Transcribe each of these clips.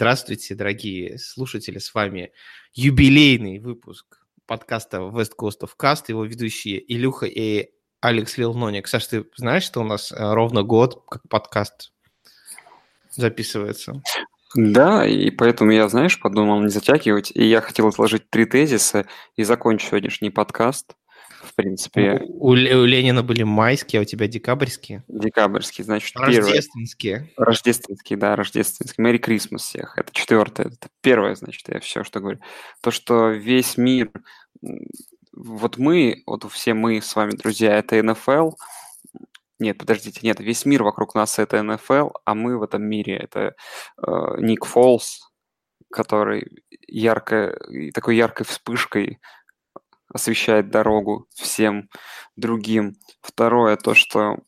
Здравствуйте, дорогие слушатели, с вами юбилейный выпуск подкаста West Coast of Cast, его ведущие Илюха и Алекс Лилноник. Саш, ты знаешь, что у нас э, ровно год как подкаст записывается? Да, и поэтому я, знаешь, подумал не затягивать, и я хотел изложить три тезиса и закончить сегодняшний подкаст принципе. У, у, Ленина были майские, а у тебя декабрьские? Декабрьские, значит, Рождественские. Первое. Рождественские, да, рождественские. Мэри Крисмас всех. Это четвертое. Это первое, значит, я все, что говорю. То, что весь мир... Вот мы, вот все мы с вами, друзья, это НФЛ. Нет, подождите, нет, весь мир вокруг нас это НФЛ, а мы в этом мире это э, Ник Фолс, который ярко, такой яркой вспышкой освещает дорогу всем другим. Второе, то, что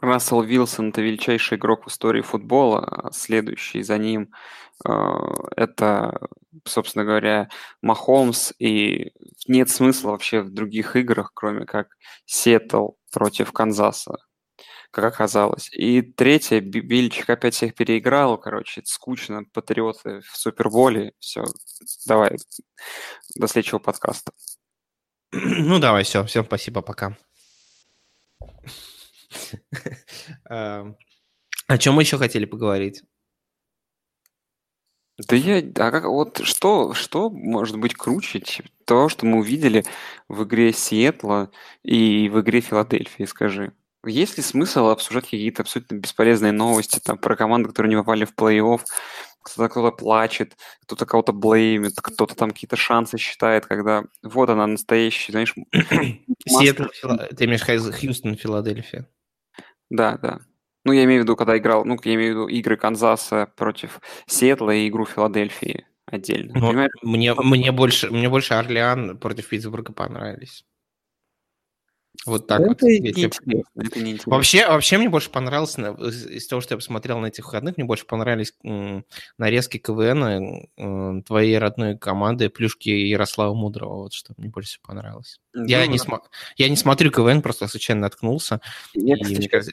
Рассел Вилсон – это величайший игрок в истории футбола, а следующий за ним э, это, собственно говоря, Махомс, и нет смысла вообще в других играх, кроме как Сеттл против Канзаса, как оказалось. И третье, Бильчик опять всех переиграл, короче, это скучно, патриоты в Суперболе, все, давай, до следующего подкаста. Ну, давай, все. Всем спасибо, пока. Эм, о чем мы еще хотели поговорить? Да я, а как, вот что, что может быть круче то, что мы увидели в игре Сиэтла и в игре Филадельфии, скажи? Есть ли смысл обсуждать какие-то абсолютно бесполезные новости там, про команды, которые не попали в плей-офф, кто-то кто-то плачет, кто-то кого-то блеймит, кто-то там какие-то шансы считает, когда вот она настоящая, знаешь... Сиэтл, ты имеешь Хьюстон, Филадельфия. Да, да. Ну, я имею в виду, когда играл, ну, я имею в виду игры Канзаса против Сиэтла и игру Филадельфии отдельно. Ну, мне, мне, больше, мне больше Орлеан против Питтсбурга понравились. Вот так это вот. Не это не вообще, вообще мне больше понравилось, из того, что я посмотрел на этих выходных, мне больше понравились нарезки КВН твоей родной команды Плюшки Ярослава Мудрого. Вот что мне больше всего понравилось. Ну, я, не см... я не смотрю КВН, просто случайно наткнулся. Я, и, кстати, мне кажется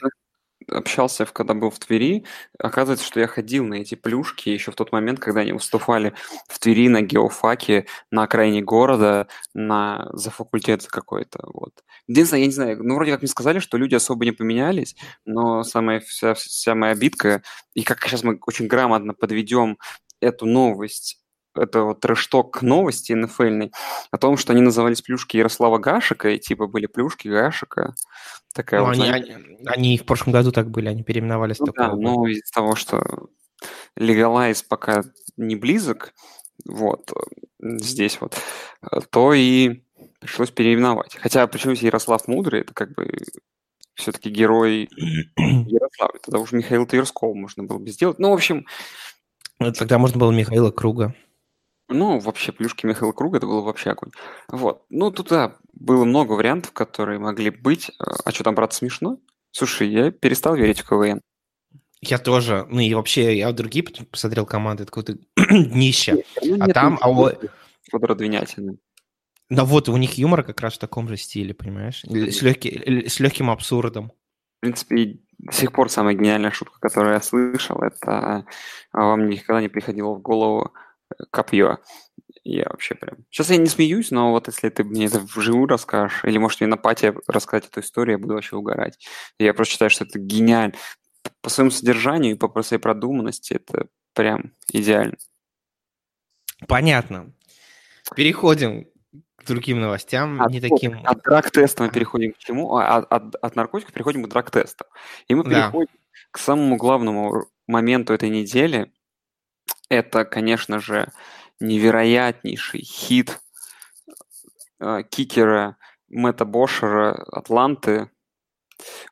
общался, когда был в Твери, оказывается, что я ходил на эти плюшки еще в тот момент, когда они выступали в Твери на геофаке, на окраине города, на, за факультет какой-то. Вот. Единственное, я не знаю, ну, вроде как мне сказали, что люди особо не поменялись, но самая вся, вся моя обидка, и как сейчас мы очень грамотно подведем эту новость это вот трэшток новости НФЛ о том, что они назывались плюшки Ярослава Гашика, и типа были плюшки Гашика. Такая ну, вот, они, они, они в прошлом году так были, они переименовались. Ну, да, но из-за того, что легалайз пока не близок, вот, здесь вот, то и пришлось переименовать. Хотя почему Ярослав Мудрый, это как бы все-таки герой Ярослава. Тогда уже Михаил Тверского можно было бы сделать. Ну, в общем... Тогда можно было Михаила Круга. Ну, вообще, плюшки Михаила Круга, это было вообще огонь. Вот. Ну, тут, да, было много вариантов, которые могли быть. А что там, брат, смешно? Слушай, я перестал верить в КВН. Я тоже. Ну и вообще, я другие посмотрел команды, это какое-то днище. Ну, а там... А вот... Федора Двинятина. Да вот, у них юмор как раз в таком же стиле, понимаешь? С, легкий, с легким абсурдом. В принципе, до сих пор самая гениальная шутка, которую я слышал, это а вам никогда не приходило в голову копье. Я вообще прям... Сейчас я не смеюсь, но вот если ты мне это вживую расскажешь, или, может, мне на пати рассказать эту историю, я буду вообще угорать. Я просто считаю, что это гениально. По своему содержанию и по своей продуманности это прям идеально. Понятно. Переходим к другим новостям, от, не таким... От драг-теста мы переходим к чему? А, от, от, от наркотиков переходим к драг-тестам. И мы переходим да. к самому главному моменту этой недели, это, конечно же, невероятнейший хит э, кикера Мэтта Бошера Атланты.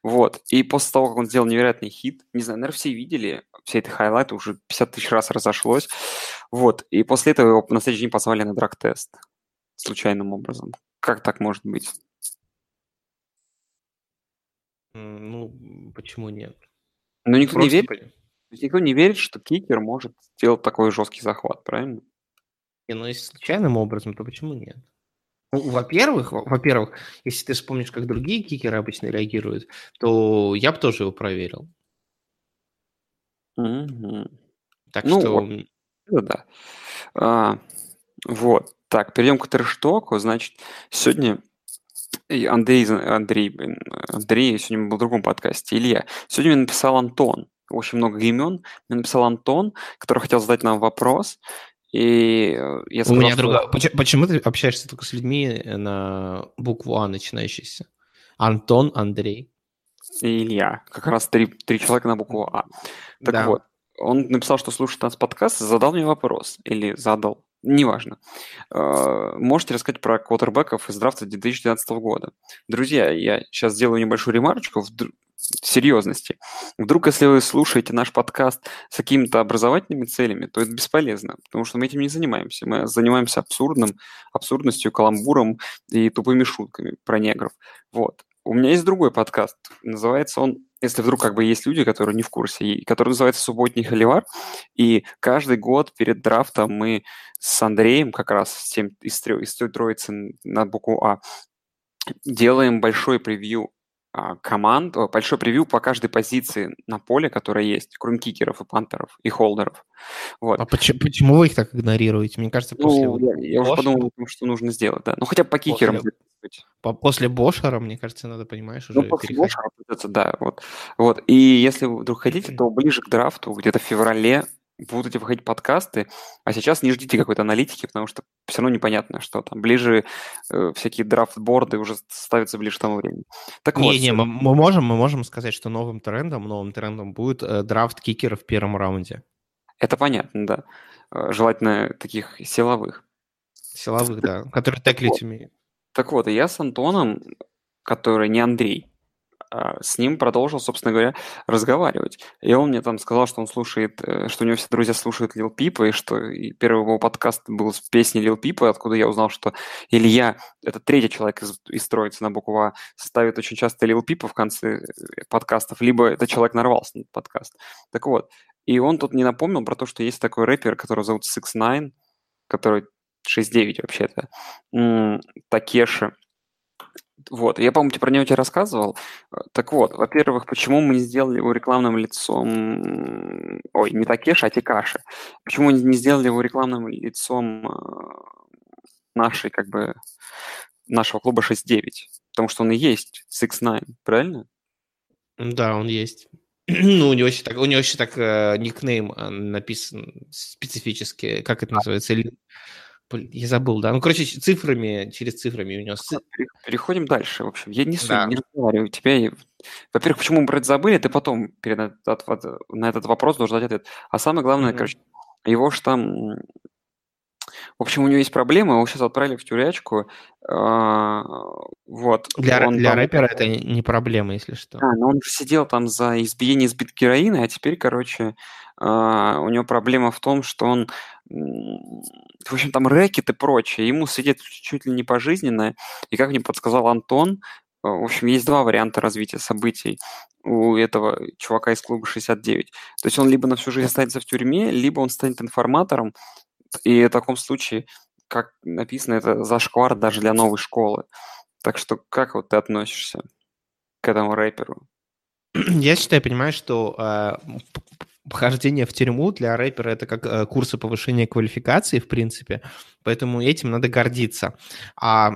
Вот. И после того, как он сделал невероятный хит, не знаю, наверное, все видели, все эти хайлайты уже 50 тысяч раз разошлось. Вот. И после этого его на следующий день позвали на драг-тест. Случайным образом. Как так может быть? Ну, почему нет? Ну, никто Просто... не верит есть никто не верит, что кикер может сделать такой жесткий захват, правильно? Не, ну если случайным образом, то почему нет? Ну, во-первых, во-первых, если ты вспомнишь, как другие кикеры обычно реагируют, то я бы тоже его проверил. Mm-hmm. Так ну, что... Вот. Да, да. А, вот. Так, перейдем к трештоку. Значит, сегодня Андрей, Андрей, Андрей сегодня был в другом подкасте, Илья. Сегодня мне написал Антон. Очень много имен. Мне написал Антон, который хотел задать нам вопрос. И э, я сказал, У меня другая... Почему, почему ты общаешься только с людьми на букву А начинающейся? Антон, Андрей. И Илья. Как раз три, три человека на букву А. Так да. вот, он написал, что слушает нас подкаст, задал мне вопрос. Или задал, неважно. Э, можете рассказать про квотербеков из драфта 2012 года? Друзья, я сейчас сделаю небольшую ремарочку серьезности. Вдруг, если вы слушаете наш подкаст с какими-то образовательными целями, то это бесполезно, потому что мы этим не занимаемся. Мы занимаемся абсурдным, абсурдностью, каламбуром и тупыми шутками про негров. Вот. У меня есть другой подкаст. Называется он, если вдруг как бы есть люди, которые не в курсе, который называется «Субботний холивар». И каждый год перед драфтом мы с Андреем, как раз с тем, из, из той троицы на букву А, делаем большой превью команд, большой превью по каждой позиции на поле, которая есть, кроме кикеров и пантеров, и холдеров. Вот. А почему, почему вы их так игнорируете? Мне кажется, после... Ну, я, я уже подумал, что нужно сделать, да. Ну, хотя бы по кикерам. После, по, после Бошера, мне кажется, надо, понимаешь, уже Ну, после Бошера придется, да. Вот. вот. И если вы вдруг хотите, то ближе к драфту, где-то в феврале, будут выходить подкасты, а сейчас не ждите какой-то аналитики, потому что все равно непонятно, что там. Ближе э, всякие драфт-борды уже ставятся ближе к тому времени. Так не, вот. Не, мы, мы, можем, мы можем сказать, что новым трендом, новым трендом будет э, драфт кикера в первом раунде. Это понятно, да. Э, желательно таких силовых. Силовых, да, которые теклить умеют. Так вот, я с Антоном, который не Андрей, с ним продолжил, собственно говоря, разговаривать. И он мне там сказал, что он слушает, э, что у него все друзья слушают Лил Пипа, и что первый его подкаст был с песней Лил Пипа, откуда я узнал, что Илья, это третий человек из, из троицы на букву А, ставит очень часто Лил Пипа в конце э, подкастов, либо этот человек нарвался на подкаст. Так вот, и он тут не напомнил про то, что есть такой рэпер, который зовут Six Nine, который 6-9 вообще-то, Такеши, вот, я, по-моему, про него тебе рассказывал. Так вот, во-первых, почему мы не сделали его рекламным лицом... Ой, не Такеши, а Тикаши. Почему не сделали его рекламным лицом э, нашей, как бы, нашего клуба 6-9? Потому что он и есть 6-9, правильно? Да, он есть. ну, у него еще так, у него еще так э, никнейм э, написан специфически, как это называется? Я забыл, да. Ну, короче, цифрами, через цифрами у него... Переходим дальше, в общем. Я не, да. не разговариваю. Тебя... Во-первых, почему мы про это забыли, ты потом перед на этот вопрос должен дать ответ. А самое главное, mm-hmm. короче, его же там... В общем, у него есть проблемы, его сейчас отправили в тюрячку. А, вот. Для, он для там... рэпера это не проблема, если что. А, но он же сидел там за избиение сбит героина, а теперь, короче, а, у него проблема в том, что он в общем, там рэкет и прочее, ему сидит чуть ли не пожизненно, и как мне подсказал Антон, э, в общем, есть два варианта развития событий у этого чувака из клуба 69. То есть он либо на всю жизнь останется в тюрьме, либо он станет информатором, и в таком случае, как написано, это зашквар даже для новой школы. Так что как вот ты относишься к этому рэперу? Я считаю, понимаешь, что э, Вхождение в тюрьму для рэпера это как э, курсы повышения квалификации, в принципе, поэтому этим надо гордиться. А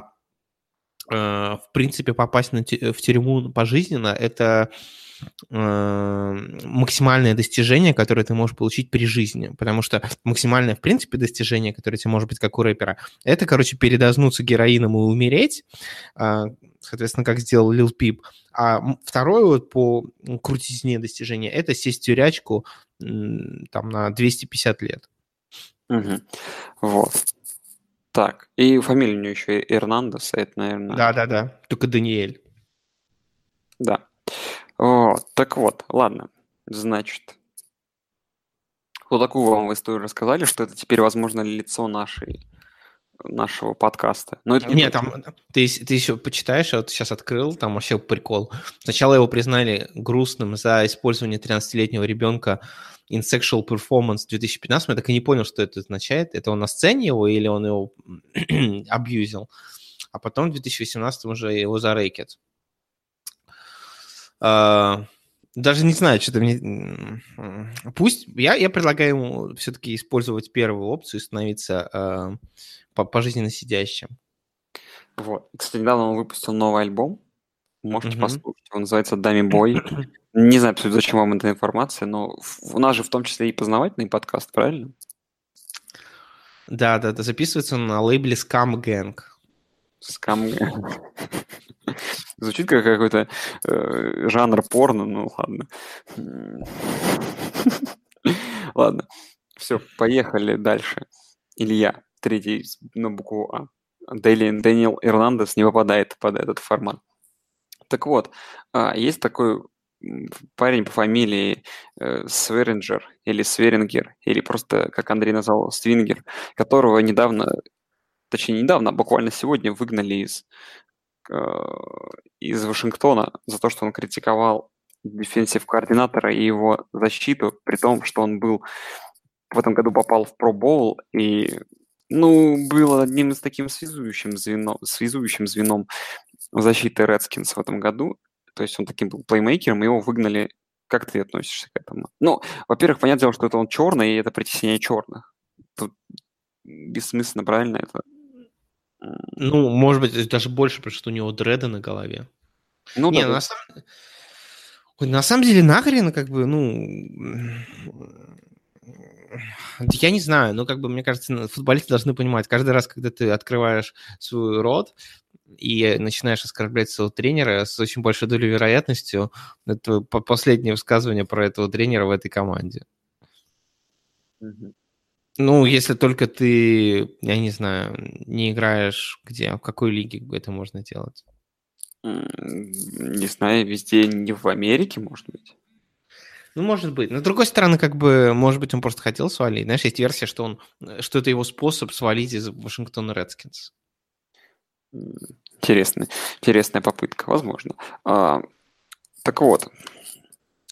э, в принципе попасть на, в тюрьму пожизненно это э, максимальное достижение, которое ты можешь получить при жизни, потому что максимальное, в принципе, достижение, которое тебе может быть как у рэпера, это, короче, передознуться героином и умереть, э, соответственно, как сделал Лил Пип. А второе вот по крутизне достижения – это сесть в тюрячку там на 250 лет. Угу. Вот. Так, и фамилия у него еще Эрнандес, это, наверное... Да-да-да, только Даниэль. Да. Вот, так вот, ладно, значит, вот такую вам историю рассказали, что это теперь, возможно, лицо нашей нашего подкаста. Но это не Нет, там ты, ты еще почитаешь, я вот сейчас открыл, там вообще прикол. Сначала его признали грустным за использование 13-летнего ребенка in sexual performance 2015. Я так и не понял, что это означает. Это он на сцене его или он его абьюзил? А потом в 2018 уже его зарейкет. Uh, даже не знаю, что-то мне... Пусть... Я, я предлагаю ему все-таки использовать первую опцию и становиться э, пожизненно сидящим. Вот. Кстати, недавно он выпустил новый альбом. Можете mm-hmm. послушать. Он называется «Дами Бой». Не знаю, зачем вам эта информация, но у нас же в том числе и познавательный подкаст, правильно? Да, да, да. Записывается он на лейбле Scam Gang. Scam Gang. Звучит как какой-то э, жанр порно, ну ладно. ладно. Все, поехали дальше. Илья, третий на букву А. Дэниел Эрнандес не попадает под этот формат. Так вот, а, есть такой парень по фамилии э, Сверинджер или Сверингер, или просто, как Андрей назвал, Свингер, которого недавно, точнее недавно, а буквально сегодня выгнали из, из Вашингтона за то, что он критиковал дефенсив координатора и его защиту, при том, что он был в этом году попал в Pro Bowl и ну, был одним из таким связующим звеном, связующим звеном защиты Redskins в этом году. То есть он таким был плеймейкером, его выгнали. Как ты относишься к этому? Ну, во-первых, понятное дело, что это он черный, и это притеснение черных. Тут бессмысленно, правильно это? Ну, может быть, даже больше, потому что у него дреды на голове. Ну, Не, да, на, самом... на самом деле, нахрен, как бы, ну, я не знаю, но как бы мне кажется, футболисты должны понимать, каждый раз, когда ты открываешь свой рот и начинаешь оскорблять своего тренера с очень большой долей вероятностью, это последнее высказывание про этого тренера в этой команде. Mm-hmm. Ну, если только ты, я не знаю, не играешь где, в какой лиге это можно делать? Не знаю, везде, не в Америке, может быть. Ну, может быть. Но, с другой стороны, как бы, может быть, он просто хотел свалить. Знаешь, есть версия, что, он, что это его способ свалить из Вашингтона Редскинс. Интересная, интересная попытка, возможно. А, так вот,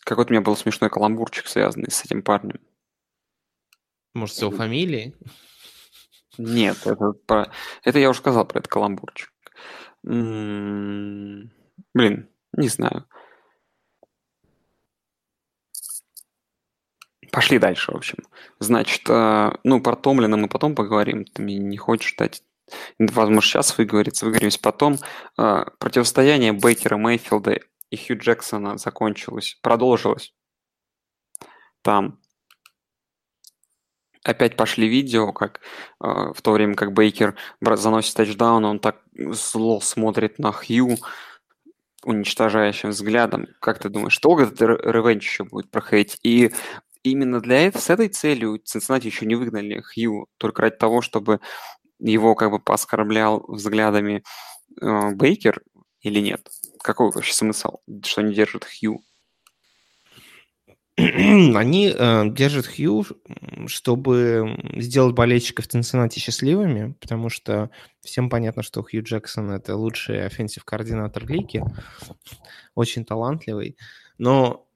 какой-то у меня был смешной каламбурчик, связанный с этим парнем. Может, с его фамилией? Нет, это, про... это я уже сказал про этот каламбурчик. М-м-м, блин, не знаю. Пошли дальше, в общем. Значит, э, ну, про Томлина мы потом поговорим. Ты мне не хочешь дать Возможно, сейчас выговорится, выговоримся потом. Э, противостояние Бейкера Мейфилда и Хью Джексона закончилось, продолжилось. Там опять пошли видео, как э, в то время как Бейкер заносит тачдаун, он так зло смотрит на Хью уничтожающим взглядом. Как ты думаешь, долго этот ревенч еще будет проходить? И именно для этого, с этой целью Цинциннати еще не выгнали Хью, только ради того, чтобы его как бы пооскорблял взглядами э, Бейкер или нет? Какой вообще смысл, что они держат Хью? Они э, держат Хью, чтобы сделать болельщиков Цинциннати счастливыми, потому что всем понятно, что Хью Джексон – это лучший offensive координатор лиги, очень талантливый. Но,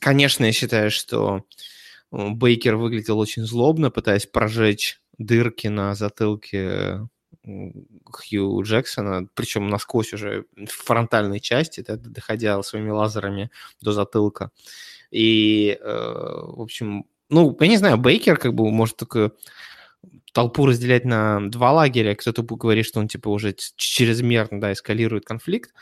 конечно, я считаю, что Бейкер выглядел очень злобно, пытаясь прожечь дырки на затылке Хью Джексона, причем насквозь уже в фронтальной части, доходя своими лазерами до затылка. И, э, в общем, ну, я не знаю, Бейкер как бы может только толпу разделять на два лагеря. Кто-то говорит, что он типа уже чрезмерно, да, эскалирует конфликт,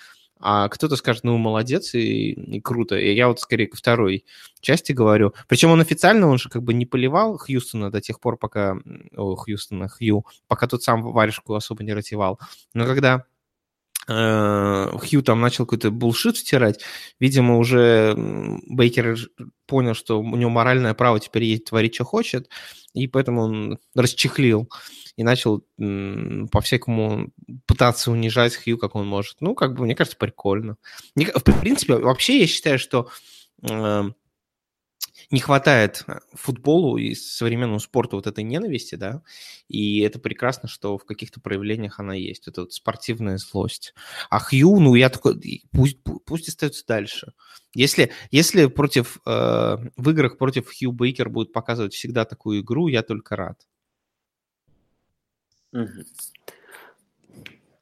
а кто-то скажет, ну, молодец и, и круто. И я вот скорее ко второй части говорю. Причем он официально, он же как бы не поливал Хьюстона до тех пор, пока... О, Хьюстона, Хью, пока тот сам варежку особо не ратевал. Но когда Хью там начал какой-то булшит втирать, видимо, уже Бейкер понял, что у него моральное право теперь есть творить, что хочет, и поэтому он расчехлил и начал по-всякому пытаться унижать Хью, как он может. Ну, как бы, мне кажется, прикольно. В принципе, вообще я считаю, что э, не хватает футболу и современному спорту вот этой ненависти, да, и это прекрасно, что в каких-то проявлениях она есть, это вот спортивная злость. А Хью, ну, я такой, пусть, пусть остается дальше. Если, если против, э, в играх против Хью Бейкер будет показывать всегда такую игру, я только рад.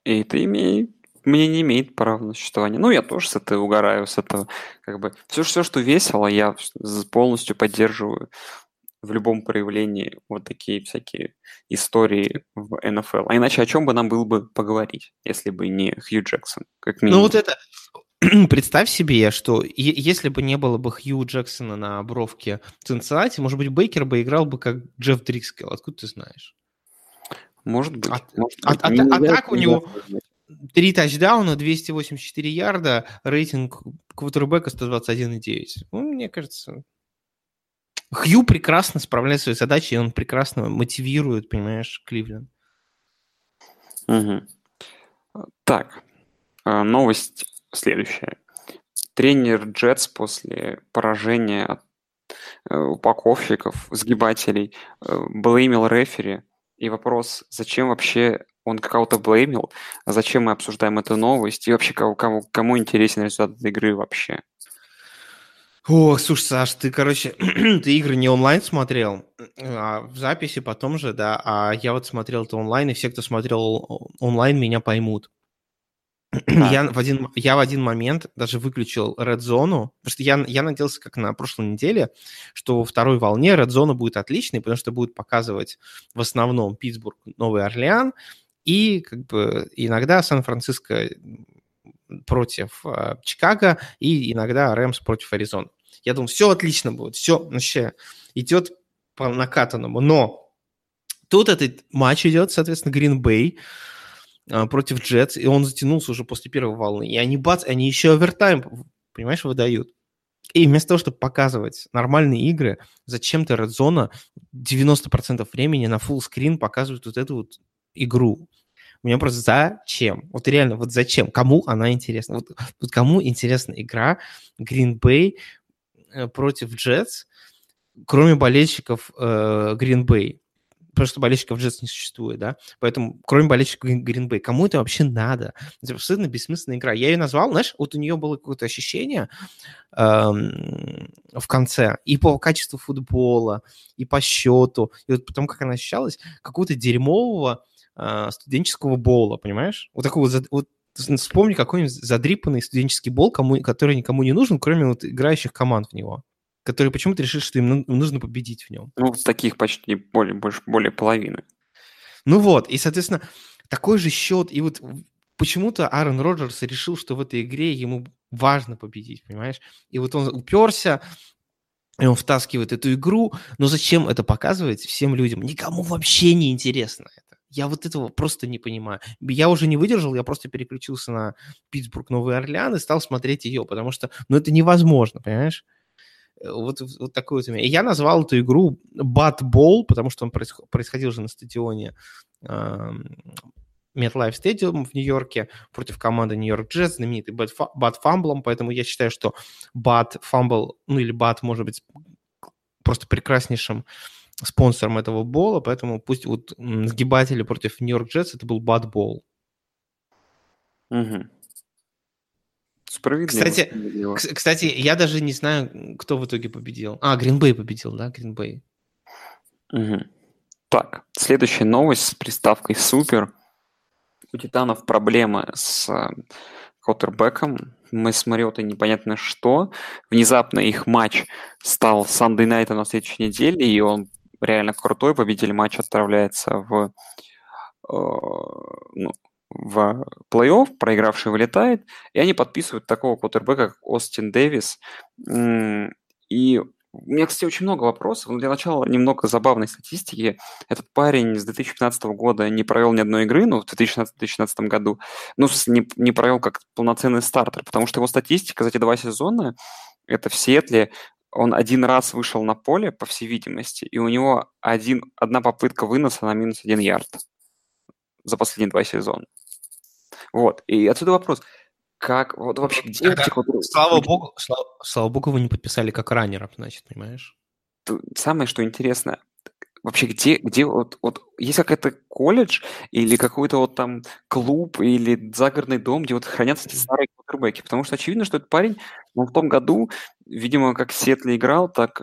И ты имей мне не имеет права на существование. Ну, я тоже с этого угораю, с этого. Как бы все, все, что весело, я полностью поддерживаю в любом проявлении вот такие всякие истории в НФЛ. А иначе о чем бы нам было бы поговорить, если бы не Хью Джексон, как минимум? Ну вот это, представь себе, что если бы не было бы Хью Джексона на бровке в Цинциннати, может быть, Бейкер бы играл бы как Джефф Дрикскелл. Откуда ты знаешь? Может быть. А, может быть. а, а, а так у него три тачдауна, 284 ярда, рейтинг квотербека 121,9. Ну, мне кажется, Хью прекрасно справляется своей задачей, и он прекрасно мотивирует, понимаешь, Кливленд. Угу. Так, а, новость следующая. Тренер Джетс после поражения от э, упаковщиков, сгибателей, э, блеймил рефери. И вопрос, зачем вообще он кого-то блеймил, а зачем мы обсуждаем эту новость, и вообще кому, кому, кому интересен результат этой игры вообще? О, слушай, Саш, ты, короче, ты игры не онлайн смотрел, а в записи потом же, да, а я вот смотрел это онлайн, и все, кто смотрел онлайн, меня поймут. Я, в один, я в один момент даже выключил Red Zone, потому что я, я надеялся, как на прошлой неделе, что во второй волне Red Zone будет отличный, потому что будет показывать в основном Питтсбург, Новый Орлеан, и как бы иногда Сан-Франциско против э, Чикаго, и иногда Рэмс против Аризоны. Я думал, все отлично будет, все вообще идет по накатанному. Но тут этот матч идет, соответственно, Green Bay а, против Джетс, и он затянулся уже после первой волны. И они, бац, они еще овертайм, понимаешь, выдают. И вместо того, чтобы показывать нормальные игры, зачем-то Red Zone 90% времени на full screen показывают вот эту вот игру. У меня просто зачем? Вот реально, вот зачем? Кому она интересна? Вот, вот кому интересна игра Green Bay э, против Jets, кроме болельщиков э, Green Bay? потому что болельщиков Джетс не существует, да, поэтому кроме болельщиков Green Bay, кому это вообще надо? Это абсолютно бессмысленная игра. Я ее назвал, знаешь, вот у нее было какое-то ощущение эм, в конце и по качеству футбола, и по счету, и вот потому как она ощущалась, какого-то дерьмового э, студенческого бола, понимаешь? Вот такого вот, вот вспомни какой-нибудь задрипанный студенческий бол, кому, который никому не нужен, кроме вот играющих команд в него которые почему-то решили, что им нужно победить в нем. Ну, таких почти более, больше, более половины. Ну вот, и, соответственно, такой же счет, и вот почему-то Аарон Роджерс решил, что в этой игре ему важно победить, понимаешь? И вот он уперся, и он втаскивает эту игру, но зачем это показывать всем людям? Никому вообще не интересно это. Я вот этого просто не понимаю. Я уже не выдержал, я просто переключился на Питтсбург, Новый Орлеан и стал смотреть ее, потому что, ну, это невозможно, понимаешь? Э, вот, вот такой вот у меня. И я назвал эту игру Ball, потому что он происходил же на стадионе э, MetLife Stadium в Нью-Йорке против команды Нью-Йорк Джетс, знаменитый Bad Fumble, поэтому я считаю, что Bad Fumble, ну или Bad может быть просто прекраснейшим спонсором этого бола, поэтому пусть вот сгибатели против Нью-Йорк Джетс это был Ball. Угу. Справедливо. Кстати, кстати, я даже не знаю, кто в итоге победил. А, Гринбей победил, да, Гринбей. Угу. Так, следующая новость с приставкой «Супер». У Титанов проблемы с э, Коттербеком. Мы с Мариотой непонятно что. Внезапно их матч стал Sunday Night на следующей неделе, и он реально крутой. Победитель матча отправляется в э, ну, в плей-офф, проигравший вылетает, и они подписывают такого квотербека, как Остин Дэвис. И у меня, кстати, очень много вопросов, но для начала немного забавной статистики. Этот парень с 2015 года не провел ни одной игры, ну, в 2016-2017 году, ну, не, не провел как полноценный стартер, потому что его статистика за эти два сезона, это в Сиэтле, он один раз вышел на поле, по всей видимости, и у него один, одна попытка выноса на минус один ярд за последние два сезона. Вот. И отсюда вопрос. Как, вот вообще, где это, вот, Слава богу, слава, слава богу, вы не подписали как раннеров, значит, понимаешь? Самое, что интересно, вообще где, где вот, вот есть какой-то колледж или какой-то вот там клуб или загородный дом, где вот хранятся эти старые квотербеки? Потому что очевидно, что этот парень, он в том году, видимо, как Сетли играл, так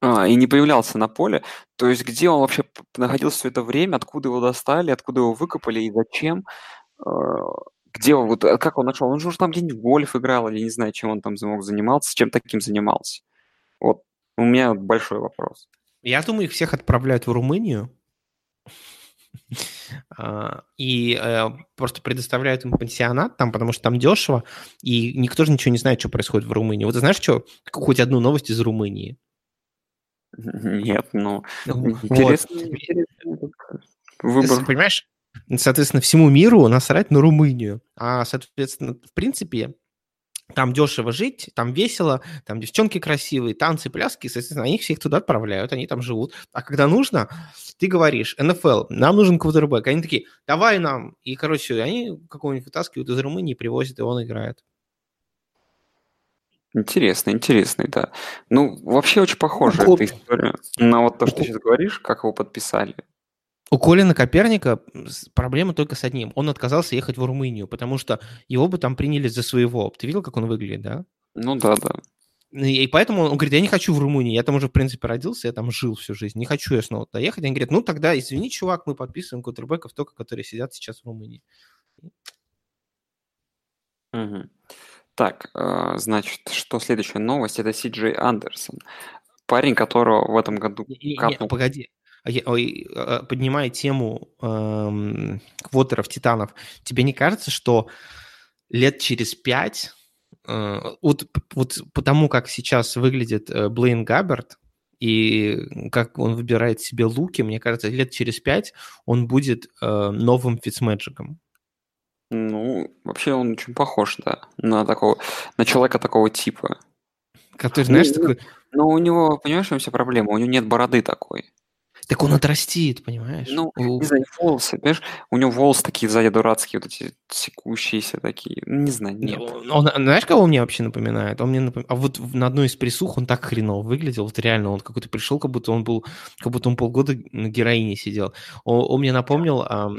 а, и не появлялся на поле. То есть где он вообще находился все это время, откуда его достали, откуда его выкопали и зачем? А, Где он, вот, а как он нашел? Он же уже там где-нибудь в гольф играл, или не знаю, чем он там мог заниматься, чем таким занимался. Вот у меня большой вопрос. Я думаю, их всех отправляют в Румынию, а, и э, просто предоставляют им пансионат там, потому что там дешево, и никто же ничего не знает, что происходит в Румынии. Вот ты знаешь, что, хоть одну новость из Румынии? Нет, ну, интересно, выбор. понимаешь, соответственно, всему миру насрать на Румынию. А, соответственно, в принципе, там дешево жить, там весело, там девчонки красивые, танцы, пляски, соответственно, они всех туда отправляют, они там живут. А когда нужно, ты говоришь, НФЛ, нам нужен квотербек. Они такие, давай нам. И, короче, они какого-нибудь вытаскивают из Румынии, привозят, и он играет. Интересно, интересно, да. Ну, вообще очень похоже ну, эта история на вот то, что ты сейчас говоришь, как его подписали. У Колина Коперника проблема только с одним. Он отказался ехать в Румынию, потому что его бы там приняли за своего. Ты видел, как он выглядит, да? Ну да, да. И поэтому он говорит, я не хочу в Румынии, я там уже, в принципе, родился, я там жил всю жизнь, не хочу я снова туда ехать. Они говорят, ну тогда, извини, чувак, мы подписываем кутербеков только, которые сидят сейчас в Румынии. Угу. Так, э, значит, что следующая новость? Это Си Джей Андерсон. Парень, которого в этом году... Не, не, не, погоди, поднимая тему эм, квотеров, титанов, тебе не кажется, что лет через пять, э, вот, вот потому как сейчас выглядит э, Блейн Габбард, и как он выбирает себе луки, мне кажется, лет через пять он будет э, новым Фитцмэджиком. Ну, вообще он очень похож, да, на такого, на человека такого типа. Который, знаешь, ну, такой... Но у него, понимаешь, у вся проблема, у него нет бороды такой. Так он отрастит, понимаешь? Ну, не знаю, волосы, понимаешь? У него волосы такие сзади дурацкие, вот эти секущиеся такие. Ну, не знаю, нет. Он, знаешь, кого он мне вообще напоминает? Он мне напоминает... А вот на одной из присух он так хреново выглядел. Вот реально, он какой-то пришел, как будто он был... Как будто он полгода на героине сидел. Он, он мне напомнил а,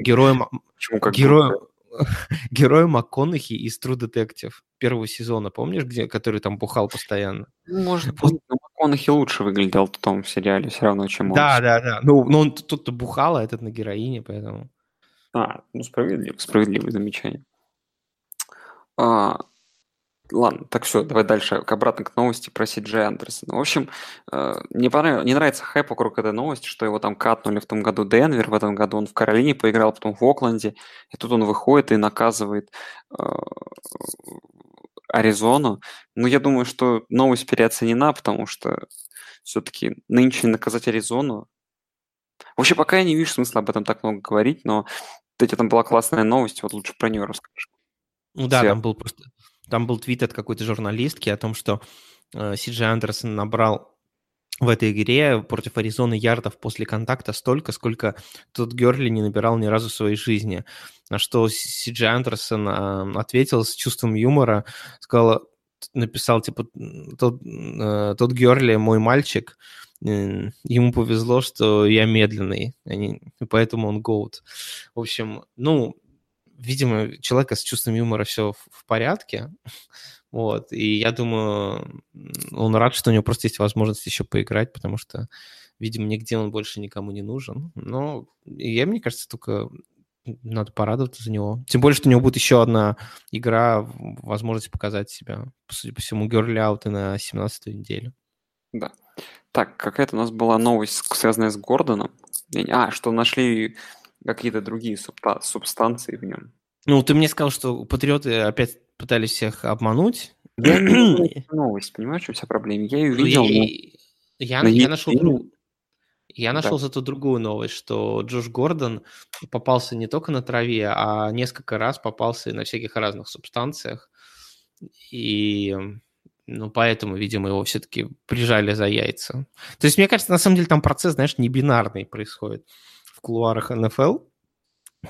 героя... Почему как героя... героя МакКонахи из True Detective первого сезона, помнишь, где, который там бухал постоянно? Ну, может вот. быть, но МакКонахи лучше выглядел в том сериале все равно, чем он. Да, да, да. Ну, но он тут-то бухал, а этот на героине, поэтому... А, ну, справедливо, справедливое замечание. А, Ладно, так все, давай дальше, к обратно к новости про Си Джей Андерсона. В общем, э, не, понравилось, не нравится хайп вокруг этой новости, что его там катнули в том году Денвер, в этом году он в Каролине поиграл, потом в Окленде, и тут он выходит и наказывает э, Аризону. Ну, я думаю, что новость переоценена, потому что все-таки нынче наказать Аризону... Вообще, пока я не вижу смысла об этом так много говорить, но кстати, там была классная новость, вот лучше про нее расскажешь. Ну да, Все. там был просто там был твит от какой-то журналистки о том, что э, Сиджи Андерсон набрал в этой игре против Аризоны ярдов после контакта столько, сколько тот Герли не набирал ни разу в своей жизни. На что Сиджи Андерсон э, ответил с чувством юмора, сказал, написал, типа, тот, э, тот Герли мой мальчик, ему повезло, что я медленный, и поэтому он гоут. В общем, ну, видимо, человека с чувством юмора все в, порядке. Вот, и я думаю, он рад, что у него просто есть возможность еще поиграть, потому что, видимо, нигде он больше никому не нужен. Но я, мне кажется, только надо порадоваться за него. Тем более, что у него будет еще одна игра, возможность показать себя. Судя по всему, и на 17-ю неделю. Да. Так, какая-то у нас была новость, связанная с Гордоном. А, что нашли какие-то другие субстанции в нем. Ну, ты мне сказал, что патриоты опять пытались всех обмануть. Я не новость, понимаешь, что вся проблема? Я ее ну, видел. Я, я, я нашел друг... Я нашел да. зато другую новость, что Джош Гордон попался не только на траве, а несколько раз попался на всяких разных субстанциях. И ну, поэтому, видимо, его все-таки прижали за яйца. То есть, мне кажется, на самом деле там процесс, знаешь, не бинарный происходит кулуарах НФЛ.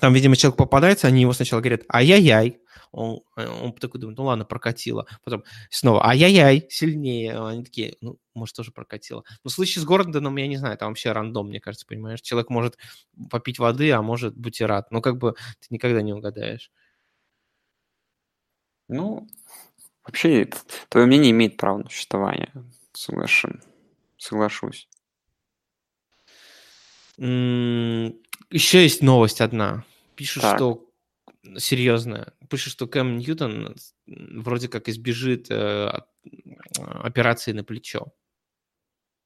Там, видимо, человек попадается, они его сначала говорят «ай-яй-яй», он, он такой думает, ну ладно, прокатило. Потом снова «ай-яй-яй», сильнее. Они такие, ну, может, тоже прокатило. Но в случае с Гордоном, я не знаю, там вообще рандом, мне кажется, понимаешь. Человек может попить воды, а может быть и рад. Но как бы ты никогда не угадаешь. Ну, вообще, твое мнение имеет право на существование. Соглашусь. Соглашусь. Еще есть новость одна. Пишут, так. что серьезная. Пишет, что Кэм Ньютон вроде как избежит э, операции на плечо.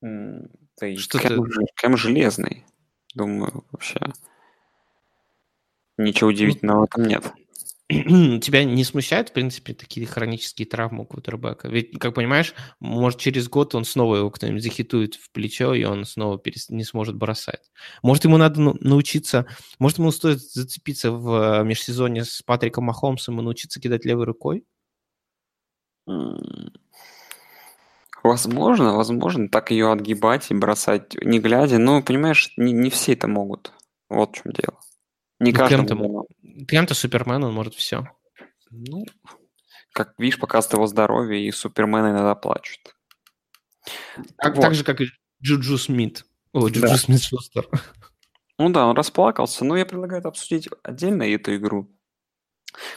Mm, что Кэм, ты... Кэм железный. Думаю, вообще. Ничего удивительного ну, этом нет. тебя не смущают, в принципе, такие хронические травмы у квотербека? Ведь, как понимаешь, может, через год он снова его кто-нибудь захитует в плечо, и он снова перес... не сможет бросать. Может, ему надо научиться... Может, ему стоит зацепиться в межсезонье с Патриком Махомсом и научиться кидать левой рукой? Возможно, возможно, так ее отгибать и бросать, не глядя. Но, понимаешь, не, не все это могут. Вот в чем дело. Не ну, каждому. Кем-то, кем-то Супермен, он может все. Ну, как видишь, показывает его здоровье, и Супермены иногда плачут. Так, вот. так же, как и Джуджу Смит. О, Джуджу да. Смит Шустер. Ну да, он расплакался, но я предлагаю обсудить отдельно эту игру.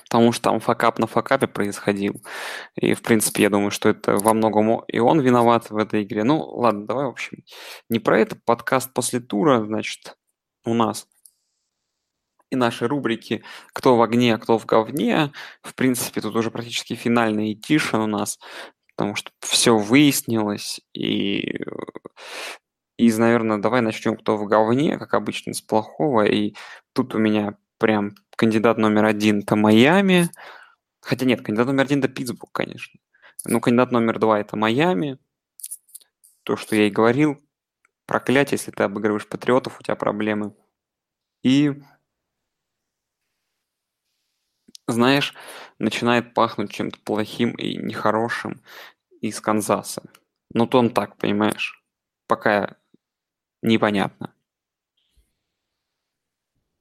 Потому что там fuckup на fuckup е происходил. И, в принципе, я думаю, что это во многом и он виноват в этой игре. Ну, ладно, давай, в общем, не про это. Подкаст после тура, значит, у нас и наши рубрики «Кто в огне, кто в говне». В принципе, тут уже практически финальный edition у нас, потому что все выяснилось. И, из, наверное, давай начнем «Кто в говне», как обычно, с плохого. И тут у меня прям кандидат номер один – это Майами. Хотя нет, кандидат номер один – это Питтсбург, конечно. Ну, кандидат номер два – это Майами. То, что я и говорил. Проклятие, если ты обыгрываешь патриотов, у тебя проблемы. И знаешь, начинает пахнуть чем-то плохим и нехорошим из Канзаса. Ну, то он так, понимаешь? Пока непонятно.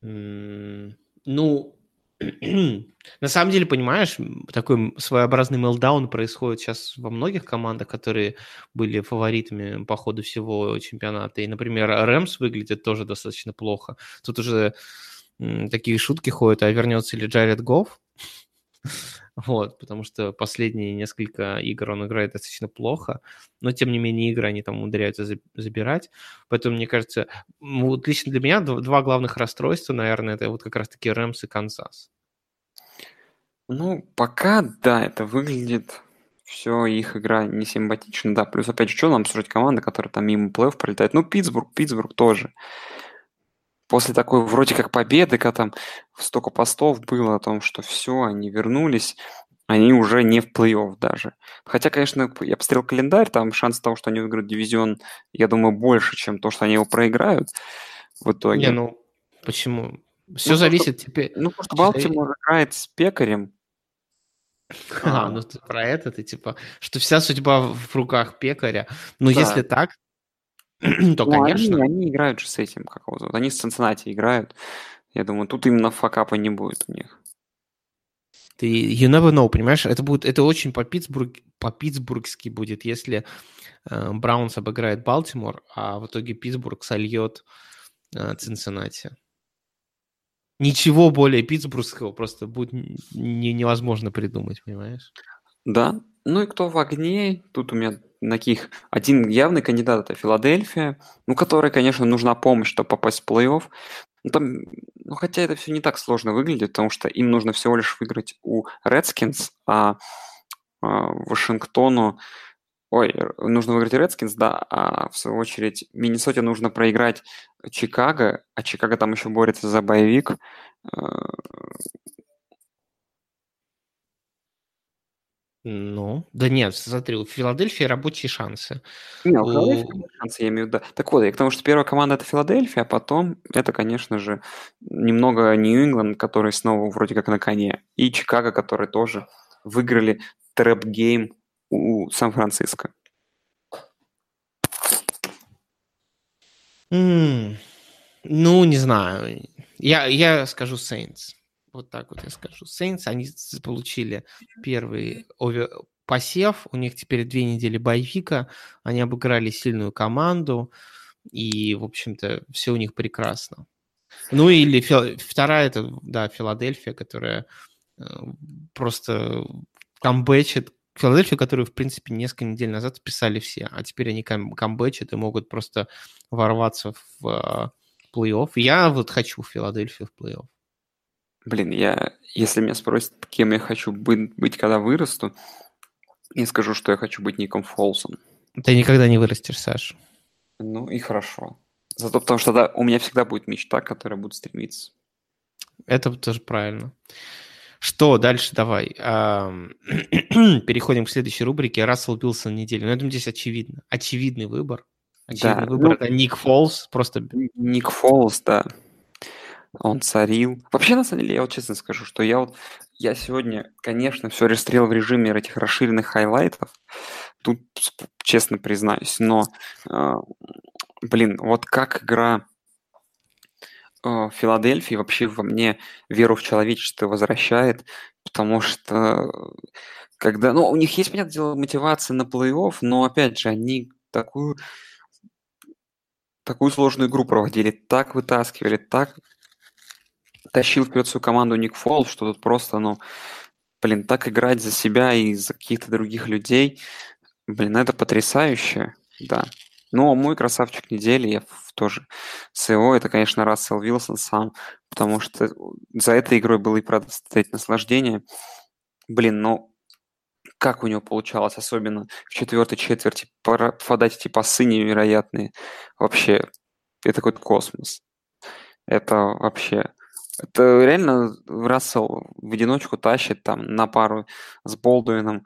Ну, на самом деле, понимаешь, такой своеобразный мелдаун происходит сейчас во многих командах, которые были фаворитами по ходу всего чемпионата. И, например, Рэмс выглядит тоже достаточно плохо. Тут уже такие шутки ходят, а вернется ли Джаред Гофф? Вот, потому что последние несколько игр он играет достаточно плохо, но тем не менее игры они там умудряются забирать. Поэтому, мне кажется, вот лично для меня два главных расстройства, наверное, это вот как раз-таки Рэмс и Канзас. Ну, пока, да, это выглядит все, их игра не симпатична, да. Плюс, опять же, что нам обсуждать команды, которые там мимо плей-офф пролетают? Ну, Питтсбург, Питтсбург тоже после такой вроде как победы, когда там столько постов было о том, что все, они вернулись, они уже не в плей-офф даже. Хотя, конечно, я посмотрел календарь, там шанс того, что они выиграют дивизион, я думаю, больше, чем то, что они его проиграют в итоге. Не, ну, почему? Все ну, зависит просто, теперь. Ну, просто Балтимор играет с пекарем. А, ну ты про это ты типа, что вся судьба в руках пекаря. Ну, да. если так, то, ну, конечно. Они, они играют же с этим, как его зовут. Они с Цинциннати играют. Я думаю, тут именно факапа не будет у них. Ты you never know, понимаешь? Это будет, это очень по Питтсбург, по питтсбургски будет, если э, Браунс обыграет Балтимор, а в итоге Питтсбург сольет э, Цинциннати. Ничего более питтсбургского просто будет не, невозможно придумать, понимаешь? Да. Ну и кто в огне? Тут у меня таких один явный кандидат это Филадельфия, ну, которой, конечно, нужна помощь, чтобы попасть в плей-офф. Ну, там, ну, хотя это все не так сложно выглядит, потому что им нужно всего лишь выиграть у Redskins, а, а Вашингтону Ой, нужно выиграть Redskins, да, а в свою очередь Миннесоте нужно проиграть Чикаго, а Чикаго там еще борется за боевик. Э, ну, да нет, смотри, у Филадельфии рабочие шансы. Не, у Филадельфии шансы, я имею в виду. Так вот, я к тому, что первая команда это Филадельфия, а потом это, конечно же, немного Нью-Ингланд, который снова вроде как на коне, и Чикаго, которые тоже выиграли trap game у Сан-Франциско. Mm, ну, не знаю. Я, я скажу Saints. Вот так вот я скажу. Saints, они получили первый овер... посев, у них теперь две недели боевика, они обыграли сильную команду, и, в общем-то, все у них прекрасно. Ну или Фил... вторая, это, да, Филадельфия, которая э, просто камбэчит, Филадельфия, которую, в принципе, несколько недель назад писали все, а теперь они кам- камбэчат и могут просто ворваться в э, плей-офф. Я вот хочу Филадельфию в плей-офф. Блин, я, если меня спросят, кем я хочу быть, быть, когда вырасту, я скажу, что я хочу быть Ником Фолсом. Ты никогда не вырастешь, Саш. Ну и хорошо. Зато потому что да, у меня всегда будет мечта, к которой я буду стремиться. Это тоже правильно. Что дальше давай? Переходим к следующей рубрике. Рассел Уилсон недели. Ну, я думаю, здесь очевидно. Очевидный выбор. Очевидный да, выбор ну, это Ник Фолс. Просто... Ник Фолс, да. Он царил. Вообще, на самом деле, я вот честно скажу, что я вот я сегодня, конечно, все расстрел в режиме этих расширенных highlight ов. Тут, честно признаюсь, но, э, блин, вот как игра э, Филадельфии вообще во мне веру в человечество возвращает, потому что когда, ну, у них есть, понятное дело, мотивация на плей-офф, но, опять же, они такую такую сложную игру проводили, так вытаскивали, так тащил вперед свою команду Ник Фолл, что тут просто, ну, блин, так играть за себя и за каких-то других людей, блин, это потрясающе, да. Ну, а мой красавчик недели, я тоже с его, это, конечно, Рассел Вилсон сам, потому что за этой игрой было и правда стоять наслаждение. Блин, ну, как у него получалось, особенно в четвертой четверти, попадать эти пасы невероятные. Вообще, это какой-то космос. Это вообще... Это реально Рассел в одиночку тащит там на пару с Болдуином,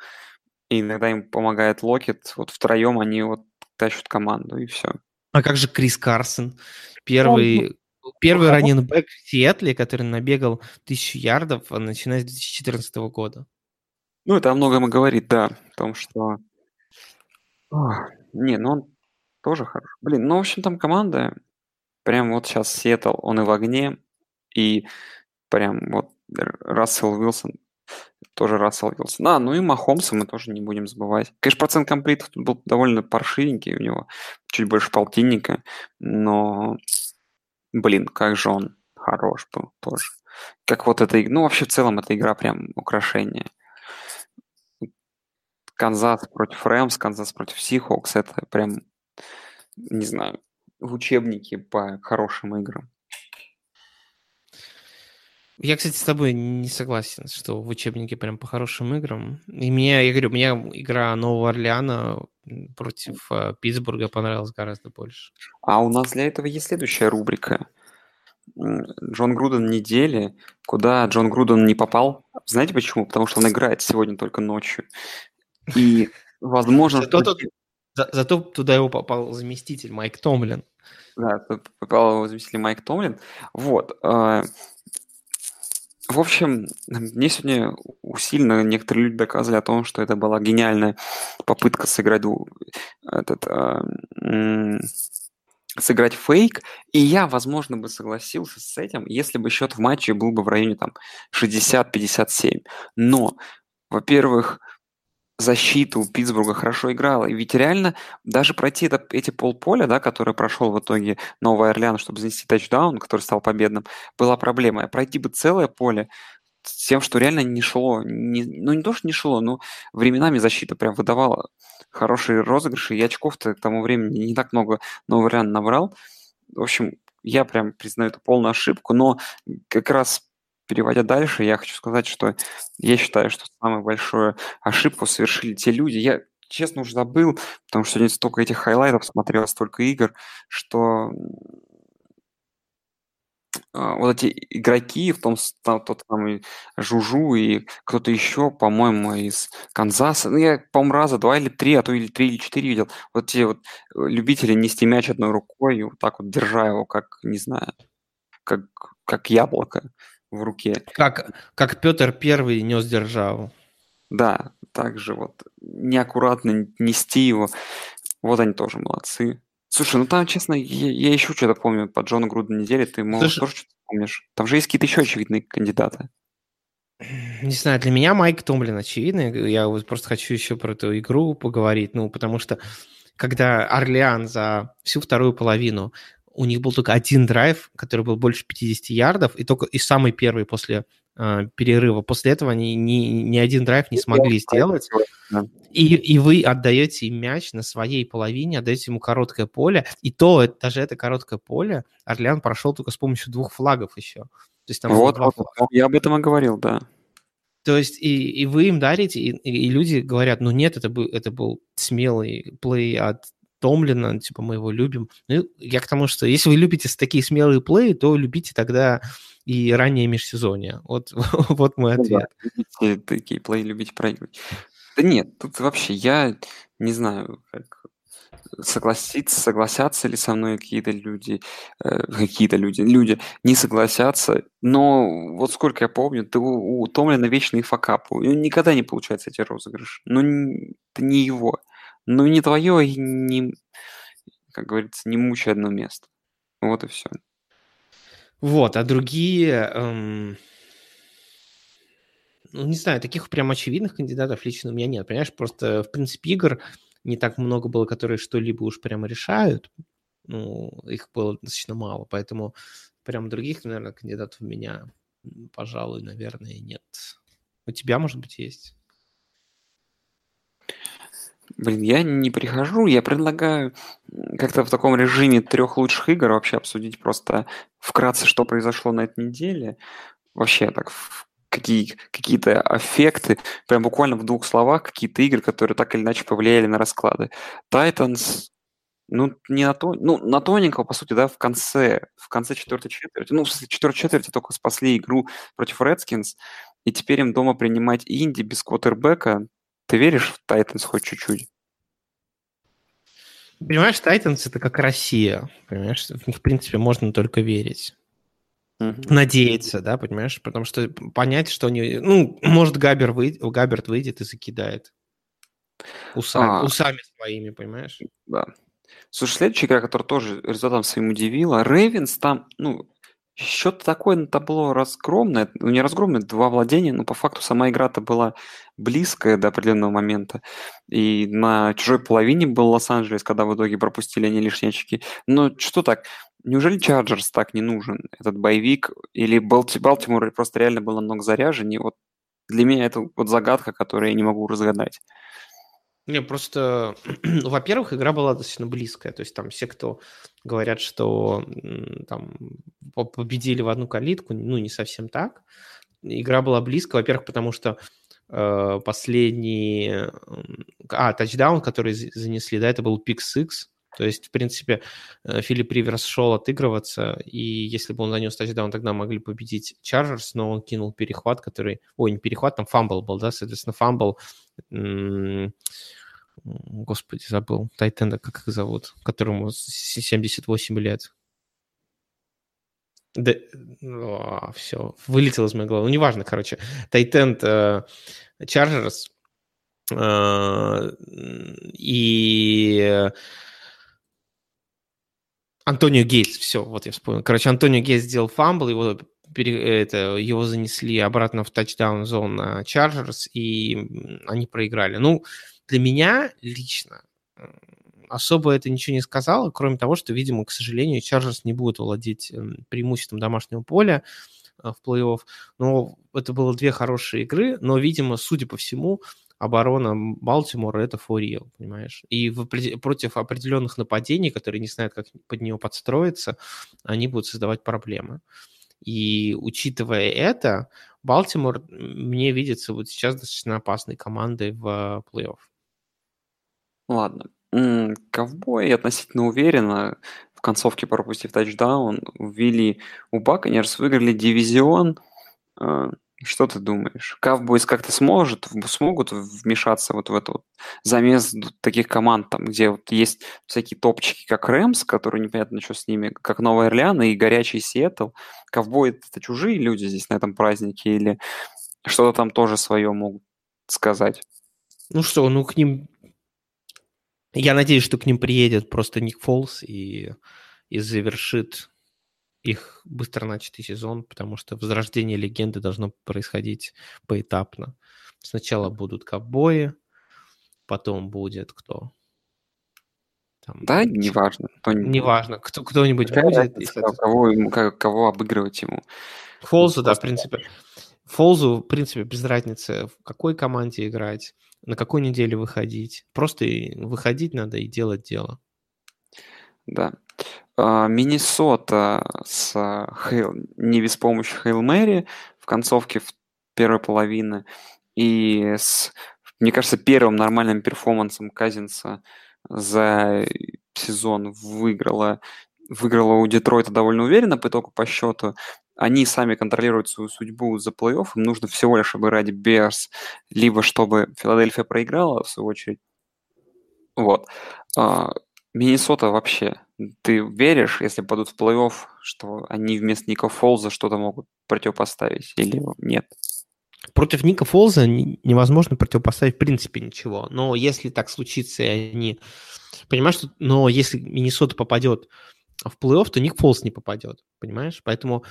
и иногда им помогает Локет. Вот втроем они вот тащат команду, и все. А как же Крис Карсон? Первый, Он, первый раненбэк в Сиэтле, который набегал тысячу ярдов, а начиная с 2014 года. Ну, это о многом и говорит, да, о том, что... Ох, не, ну он тоже хорош. Блин, ну, в общем, там команда, прям вот сейчас Сиэтл, он и в огне, и прям вот Рассел Уилсон, тоже Рассел Уилсон. А, ну и Махомса мы тоже не будем забывать. Конечно, процент комплитов был довольно паршивенький у него, чуть больше полтинника, но, блин, как же он хорош был тоже. Как вот эта, ну вообще в целом эта игра прям украшение. Канзас против Рэмс, Канзас против Сихокс, это прям, не знаю, в учебнике по хорошим играм. Я, кстати, с тобой не согласен, что в учебнике прям по хорошим играм. И мне, я говорю, мне игра Нового Орлеана против э, Питтсбурга понравилась гораздо больше. А у нас для этого есть следующая рубрика. Джон Груден недели, куда Джон Груден не попал. Знаете почему? Потому что он играет сегодня только ночью. И, возможно... Что... за, зато туда его попал заместитель Майк Томлин. Да, попал его заместитель Майк Томлин. Вот. В общем, мне сегодня усиленно некоторые люди доказывали о том, что это была гениальная попытка сыграть этот, э, сыграть фейк, и я, возможно, бы согласился с этим, если бы счет в матче был бы в районе там 60-57. Но, во-первых, защита у Питтсбурга хорошо играла. И ведь реально даже пройти это, эти полполя, да, который прошел в итоге Новый Орлеан, чтобы занести тачдаун, который стал победным, была проблема. Пройти бы целое поле с тем, что реально не шло. Не, ну, не то, что не шло, но временами защита прям выдавала хорошие розыгрыши, и очков-то к тому времени не так много Новый Орлеан набрал. В общем, я прям признаю это полную ошибку, но как раз переводя дальше, я хочу сказать, что я считаю, что самую большую ошибку совершили те люди. Я, честно, уже забыл, потому что сегодня столько этих highlight ов смотрел, столько игр, что а, вот эти игроки, в том там, тот самый Жужу и кто-то еще, по-моему, из Канзаса, ну, я, по-моему, раза два или три, а то или три или четыре видел, вот те вот э, любители нести мяч одной рукой, вот так вот держа его, как, не знаю, как, как яблоко в руке. Как, как Петр Первый нес державу. Да, также вот неаккуратно нести его. Вот они тоже молодцы. Слушай, ну там, честно, я, я еще что-то помню по Джону Груду недели. Ты, может, Слушай, тоже что-то помнишь? Там же есть какие-то еще очевидные кандидаты. Не знаю, для меня Майк Томлин очевидный. Я вот просто хочу еще про эту игру поговорить. Ну, потому что когда Орлеан за всю вторую половину у них был только один драйв, который был больше 50 ярдов, и только и самый первый после э, перерыва. После этого они ни, ни один драйв не смогли сделать. И, и вы отдаете им мяч на своей половине, отдаете ему короткое поле. И то, даже это короткое поле, Орлеан прошел только с помощью двух флагов еще. То есть там вот, вот, вот, я об этом и говорил, да. То есть и, и вы им дарите, и, и люди говорят, ну нет, это был, это был смелый плей от Томлина, типа мы его любим. Ну, я к тому, что если вы любите такие смелые плей, то любите тогда и раннее межсезонье. Вот, вот мой ответ. Ну, да, любите такие плей, любите проигрывать. Да нет, тут вообще я не знаю, как согласиться, согласятся ли со мной какие-то люди, э, какие-то люди, люди не согласятся, но вот сколько я помню, ты у, у Томлина вечные факапы, никогда не получается эти розыгрыши, но не, это не его, но не твое и не, как говорится, не мучай одно место. Вот и все. Вот, а другие... Эм ну, не знаю, таких прям очевидных кандидатов лично у меня нет. Понимаешь, просто, в принципе, игр не так много было, которые что-либо уж прямо решают. Ну, их было достаточно мало, поэтому прям других, наверное, кандидатов у меня, пожалуй, наверное, нет. У тебя, может быть, есть? Блин, я не прихожу, я предлагаю как-то в таком режиме трех лучших игр вообще обсудить просто вкратце, что произошло на этой неделе. Вообще так какие, какие-то аффекты, прям буквально в двух словах, какие-то игры, которые так или иначе повлияли на расклады. Titans, ну, не на то, ну, на тоненького, по сути, да, в конце, в конце четвертой четверти, ну, в четвертой четверти только спасли игру против Redskins, и теперь им дома принимать Инди без квотербека. Ты веришь в Titans хоть чуть-чуть? Понимаешь, Titans это как Россия, понимаешь, в них, в принципе, можно только верить. Mm-hmm. Надеяться, да, понимаешь? Потому что понять, что они... Ну, может, Габер выйдет, Габерт выйдет и закидает. Усами, а, усами своими, понимаешь? Да. Слушай, следующая игра, которая тоже результатом своим удивила, Рейвенс там, ну, счет такой на табло разгромное, ну не разгромное, два владения, но по факту сама игра-то была близкая до определенного момента. И на чужой половине был Лос-Анджелес, когда в итоге пропустили они лишние очки. Но что так, Неужели Чарджерс так не нужен, этот боевик? Или Балти Балтимор просто реально был намного заряженнее? Вот для меня это вот загадка, которую я не могу разгадать. Не, просто, во-первых, игра была достаточно близкая. То есть там все, кто говорят, что там победили в одну калитку, ну, не совсем так. Игра была близкая, во-первых, потому что э, последний... А, тачдаун, который занесли, да, это был Six, то есть, в принципе, э, Филипп Риверс шел отыгрываться, и если бы он занес тачдаун, тогда могли победить Чарджерс, но он кинул перехват, который... Ой, не перехват, там fumble был, да, соответственно, fumble... Господи, забыл. Tight end а, как их зовут? Которому 78 лет. Да, о, все, вылетел из моей головы. Ну, неважно, короче. Tight end Чарджерс э, э, и Антонио Гейтс, все, вот я вспомнил. Короче, Антонио Гейтс сделал fumble, его, это, его занесли обратно в тачдаун зону Чарджерс, и они проиграли. Ну, для меня лично особо это ничего не сказало, кроме того, что, видимо, к сожалению, Чарджерс не будет владеть эм, преимуществом домашнего поля э, в плей-офф. Но это было две хорошие игры, но, видимо, судя по всему, оборона Балтимора это real, понимаешь? И в, против определенных нападений, которые не знают, как под него подстроиться, они будут создавать проблемы. И учитывая это, Балтимор мне видится вот сейчас достаточно опасной командой в плей-офф. Ладно. Ковбои относительно уверенно в концовке пропустив тачдаун, ввели у Баконерс, выиграли дивизион, а, что ты думаешь? Cowboys как-то сможет, смогут вмешаться вот в эту вот замес таких команд, там, где вот есть всякие топчики, как Рэмс, которые непонятно, что с ними, как Новая Орлеан и горячий Сиэтл. Ковбои — это чужие люди здесь на этом празднике или что-то там тоже свое могут сказать? Ну что, ну к ним... Я надеюсь, что к ним приедет просто Ник Фолс и, и завершит их быстро начатый сезон, потому что возрождение легенды должно происходить поэтапно. Сначала будут ковбои, потом будет кто? Там, да, неважно. Неважно, кто, кто-нибудь Какая будет. Разница, кого, ему, кого обыгрывать ему. Фолзу, да, в принципе. Фолзу, в принципе, без разницы, в какой команде играть, на какой неделе выходить. Просто выходить надо и делать дело. Да. А, Миннесота с Хейл, не без помощи Хейл Мэри в концовке в первой половины и с, мне кажется, первым нормальным перформансом Казинса за сезон выиграла, выиграла у Детройта довольно уверенно по итогу по счету. Они сами контролируют свою судьбу за плей-офф. Им нужно всего лишь обыграть Берс, либо чтобы Филадельфия проиграла, в свою очередь. Вот. А, Миннесота вообще. Ты веришь, если падут в плей-офф, что они вместо Ника Фолза что-то могут противопоставить или нет? Против Ника Фолза невозможно противопоставить в принципе ничего. Но если так случится, и они... Понимаешь, что... но если Миннесота попадет в плей-офф, то Ник Фолс не попадет, понимаешь? Поэтому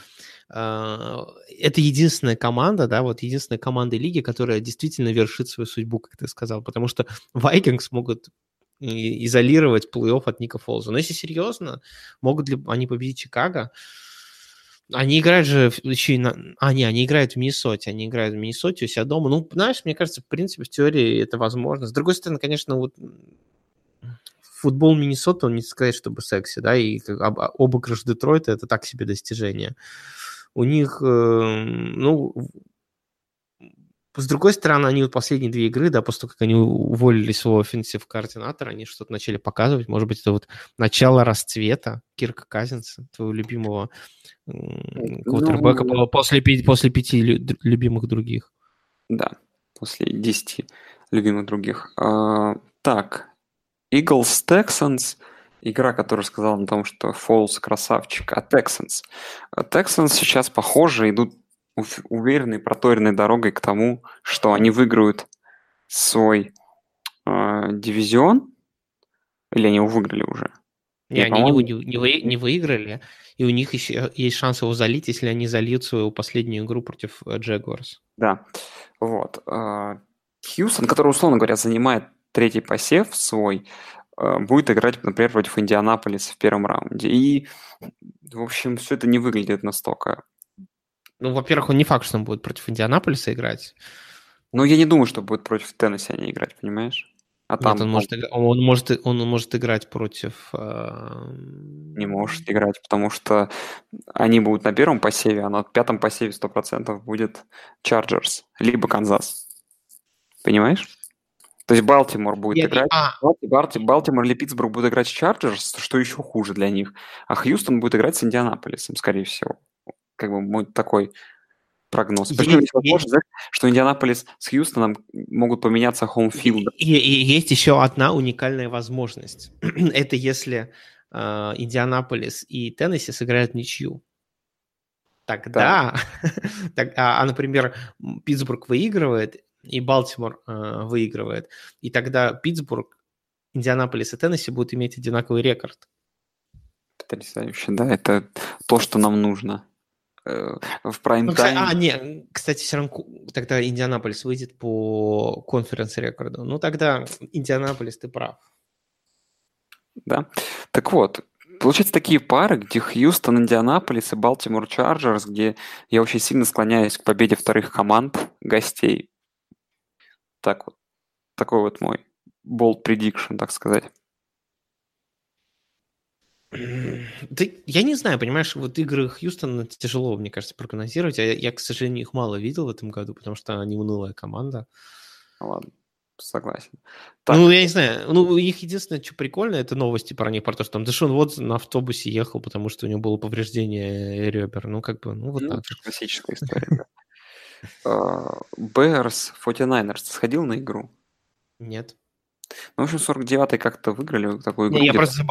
э, это единственная команда, да, вот единственная команда лиги, которая действительно вершит свою судьбу, как ты сказал, потому что Vikings могут изолировать плей-офф от Ника Фолза. Но если серьезно, могут ли они победить Чикаго? Они играют же еще и на... А, не, они играют в Миннесоте. Они играют в Миннесоте у себя дома. Ну, знаешь, мне кажется, в принципе, в теории это возможно. С другой стороны, конечно, вот футбол Миннесоты, он не сказать, чтобы секси, да, и обыгрыш Детройта – это так себе достижение. У них, э, ну, с другой стороны, они вот последние две игры, да, после того, как они уволили своего offensive координатора, они что-то начали показывать. Может быть, это вот начало расцвета Кирка Казинса, твоего любимого квотербека, ну, после, после пяти любимых других. Да, после десяти любимых других. А, так, Eagles Texans игра, которая сказала на том, что Фолс красавчик, а Texans. Texans сейчас, похоже, идут уверенной, проторенной дорогой к тому, что они выиграют свой э, дивизион, или они его выиграли уже? Не, они не, не, вы, не выиграли, и у них еще есть шанс его залить, если они зальют свою последнюю игру против Джегуарс. Да, вот. А, Хьюстон, который, условно говоря, занимает третий посев свой, э, будет играть, например, против Индианаполиса в первом раунде. И, в общем, все это не выглядит настолько ну, во-первых, он не факт, что он будет против Индианаполиса играть. Ну, я не думаю, что будет против Теннесси они играть, понимаешь? А там Нет, он, может, он, может, он может играть против... Э... Не может играть, потому что они будут на первом посеве, а на пятом посеве 100% будет Чарджерс, либо Канзас. Понимаешь? То есть Балтимор будет Нет, играть... А. Балтимор или Питтсбург будет играть с Чарджерс, что еще хуже для них. А Хьюстон будет играть с Индианаполисом, скорее всего как бы мой такой прогноз. Причем есть, возможно, есть. что Индианаполис с Хьюстоном могут поменяться home field ом. И, и, и есть еще одна уникальная возможность. Это если э, Индианаполис и Теннесси сыграют ничью. Тогда, да. так, а, а, например, Питтсбург выигрывает, и Балтимор э, выигрывает, и тогда Питтсбург, Индианаполис и Теннесси будут иметь одинаковый рекорд. Потрясающе, да, это то, что нам нужно. Э, в прайм-тайм. Ну, а, не, кстати, все равно тогда Индианаполис выйдет по конференц-рекорду. Ну, тогда Индианаполис, ты прав. Да. Так вот, получается такие пары, где Хьюстон, Индианаполис и Балтимор Чарджерс, где я очень сильно склоняюсь к победе вторых команд, гостей. Так вот. Такой вот мой bold prediction, так сказать. Да, я не знаю, понимаешь, вот игры Хьюстона тяжело, мне кажется, прогнозировать. Я, я, к сожалению, их мало видел в этом году, потому что они унылая команда. Ладно, согласен. Так. Ну, я не знаю. Ну, у них единственное, что прикольно, это новости про них, про то, что там Дэшон вот на автобусе ехал, потому что у него было повреждение ребер. Ну, как бы, ну, вот ну, так. Классическая история, Берс, 49ers, сходил на игру? Нет. Ну, в общем, 49-й как-то выиграли такую игру. Я просто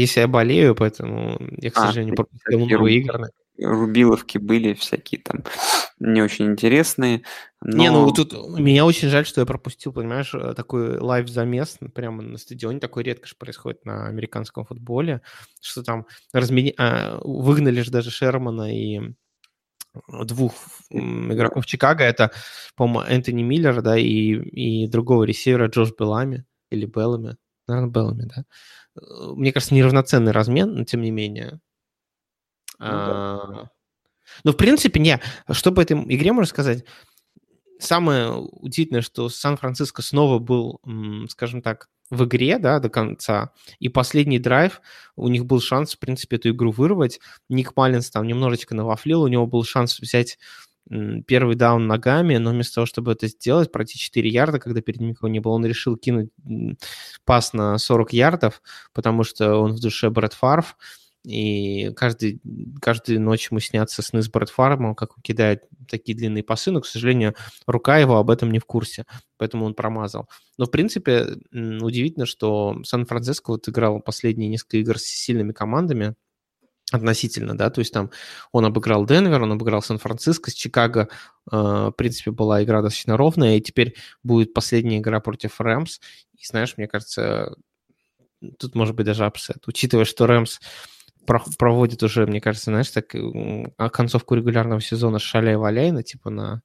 если я болею, поэтому я, к а, сожалению, пропустил много игр. Рубиловки были всякие там не очень интересные. Но... Не, ну тут меня очень жаль, что я пропустил, понимаешь, э, такой лайв-замес прямо на стадионе. Такое редко же происходит на американском футболе, что там размени... а, выгнали же даже Шермана и двух игроков Чикаго. Это, по-моему, Энтони Миллер, да, и, и другого ресивера Джош Беллами или Беллами. Наверное, Беллами, да. Э, мне кажется, неравноценный размен, но тем не менее. Ну, да. а, Ну, в принципе, не. Что по этой игре можно сказать? Самое удивительное, что Сан-Франциско снова был, скажем так, в игре, да, до конца. И последний драйв, у них был шанс, в принципе, эту игру вырвать. Ник Маллинс там немножечко навафлил, у него был шанс взять первый даун ногами, но вместо того, чтобы это сделать, пройти 4 ярда, когда перед ним никого не было, он решил кинуть пас на 40 ярдов, потому что он в душе Брэд Фарф, и каждый, каждую ночь ему снятся сны с Брэд Фармом, как он кидает такие длинные пасы, но, к сожалению, рука его об этом не в курсе, поэтому он промазал. Но, в принципе, удивительно, что Сан-Франциско вот играл последние несколько игр с сильными командами, относительно, да, то есть там он обыграл Денвер, он обыграл Сан-Франциско, с Чикаго, э, в принципе, была игра достаточно ровная, и теперь будет последняя игра против Рэмс, и знаешь, мне кажется, тут может быть даже upset, учитывая, что Рэмс проводит уже, мне кажется, знаешь, так концовку регулярного сезона шаляй-валяй, ну, типа на...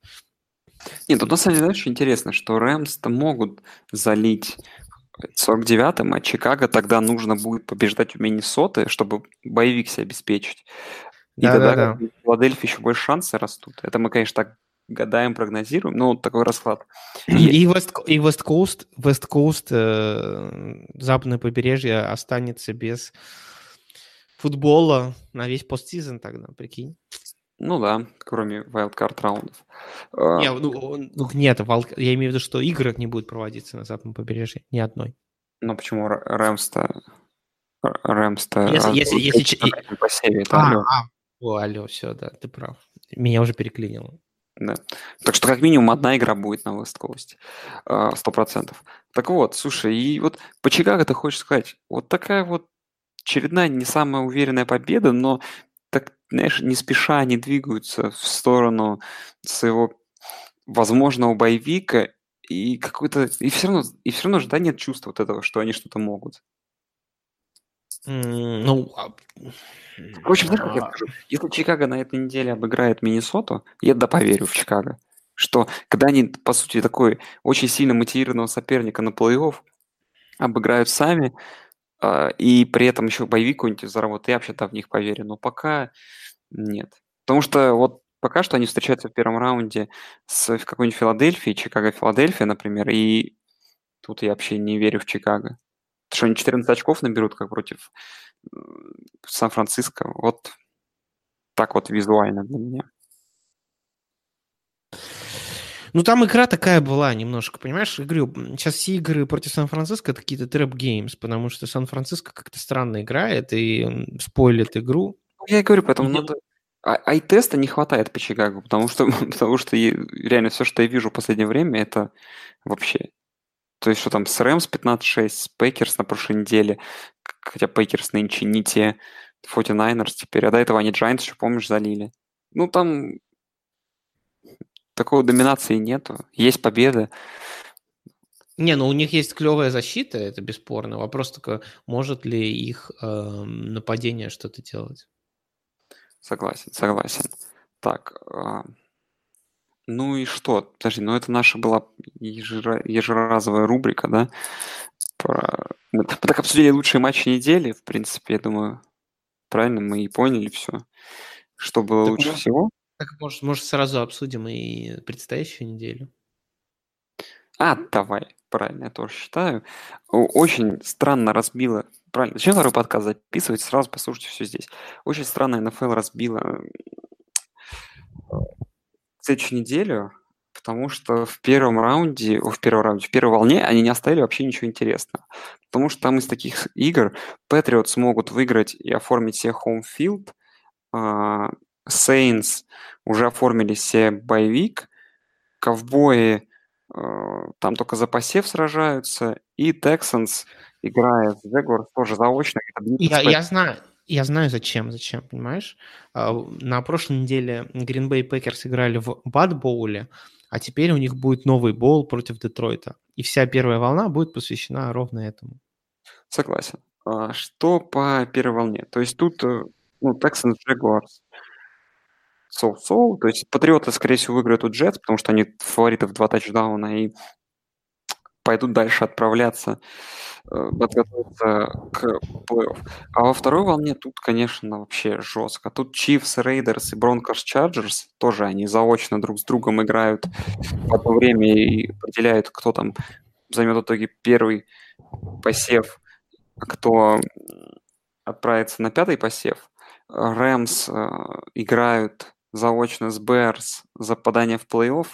Нет, тут на самом деле, знаешь, интересно, что Рэмс-то могут залить 49-м, а Чикаго тогда нужно будет побеждать у Миннесоты, чтобы bye week себе обеспечить. И да, тогда да, да. в Филадельфии еще больше шансы растут. Это мы, конечно, так гадаем, прогнозируем, но вот такой расклад. И West Coast э, западное побережье останется без футбола на весь постсезон тогда, прикинь. Ну да, кроме wildcard раундов. А, не, ну, ну, нет, я имею в виду, что игры не будут проводиться на западном побережье, ни одной. Ну почему Рэмс-то... Рэмс-то... Если, если, если... По а, алло. А, о, алло, все, да, ты прав. Меня уже переклинило. Да. Так что как минимум одна игра будет на West Coast. А, сто процентов. Так вот, слушай, и вот по Чикаго ты хочешь сказать, вот такая вот очередная не самая уверенная победа, но знаешь, не спеша они двигаются в сторону своего возможного боевика, и какой-то... И все равно, и все равно же, да, нет чувства вот этого, что они что-то могут. Ну, а... Общем, знаешь, как я скажу? Если Чикаго на этой неделе обыграет Миннесоту, я да поверю в Чикаго, что когда они, по сути, такой очень сильно мотивированного соперника на плей-офф обыграют сами, а, и при этом еще боевик какой-нибудь заработает, я вообще-то в них поверю, но пока нет. Потому что вот пока что они встречаются в первом раунде с какой-нибудь Филадельфией, Чикаго-Филадельфия, например, и тут я вообще не верю в Чикаго. Что они 14 очков наберут, как против Сан-Франциско. Вот так вот визуально для меня. Ну, там игра такая была немножко, понимаешь? Игры, сейчас все игры против Сан-Франциско это какие-то trap games, потому что Сан-Франциско как-то странно играет и спойлит игру. Ну, я и говорю, поэтому надо... А, eye test а не хватает по Чикаго, потому что, потому что реально все, что я вижу в последнее время, это вообще... То есть, что там с Рэмс 15-6, с Пейкерс на прошлой неделе, хотя Пейкерс нынче не те, 49ers теперь, а до этого они Giants еще, помнишь, залили. Ну, там такой доминации нету. Есть победы. Не, ну у них есть клевая защита, это бесспорно. Вопрос только, может ли их э, нападение что-то делать. Согласен, согласен. Так, э, ну и что? Подожди, ну это наша была ежера, ежеразовая рубрика, да? Про... Мы так обсудили лучшие матчи недели, в принципе, я думаю, правильно мы и поняли все, что было так лучше мы... всего. Так, может, может, сразу обсудим и предстоящую неделю? А, давай, правильно, я тоже считаю. Очень странно разбила... Правильно, зачем второй подкаст записывать? Сразу послушайте все здесь. Очень странно НФЛ разбила следующую неделю, потому что в первом раунде, в первом раунде, в первой волне они не оставили вообще ничего интересного. Потому что там из таких игр Patriots смогут выиграть и оформить себе home field, а, Saints уже оформили себе боевик, ковбои э, там только за посев сражаются, и Texans, играя в Jaguars, тоже заочно. Я, я знаю, я знаю зачем, зачем, понимаешь? А, на прошлой неделе Green Bay Packers играли в Бад Боуле, а теперь у них будет новый боул против Детройта. И вся первая волна будет посвящена ровно этому. Согласен. А что по первой волне? То есть тут э, ну, Texans Jaguars соу-соу. То есть Патриоты, скорее всего, выиграют у Джетс, потому что они фавориты в два тачдауна. И пойдут дальше отправляться, э, подготовиться к плей-офф. А во второй волне тут, конечно, вообще жестко. Тут Chiefs, Raiders и Broncos Chargers тоже они заочно друг с другом играют в одно время и определяют, кто там займет в итоге первый посев, кто отправится на пятый посев. Рэмс играют заочно с Берс за попадание в плей-офф,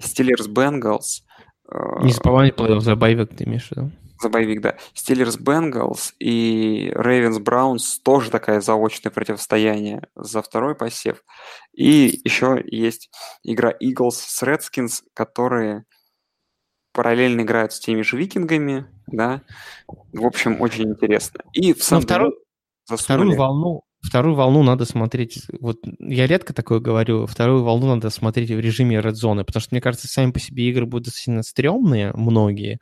Стиллерс Бенгалс. Э, Не за попадание в плей-офф, за боевик ты имеешь в виду? За боевик, да. Стиллерс Бенгалс и Рейвенс Браунс тоже такое заочное противостояние за второй посев. И еще есть игра Eagles с Redskins, которые параллельно играют с теми же викингами, да. В общем, очень интересно. И в самом вторую, вторую волну Вторую волну надо смотреть, вот я редко такое говорю, вторую волну надо смотреть в режиме Red Zone, потому что, мне кажется, сами по себе игры будут достаточно стрёмные, многие,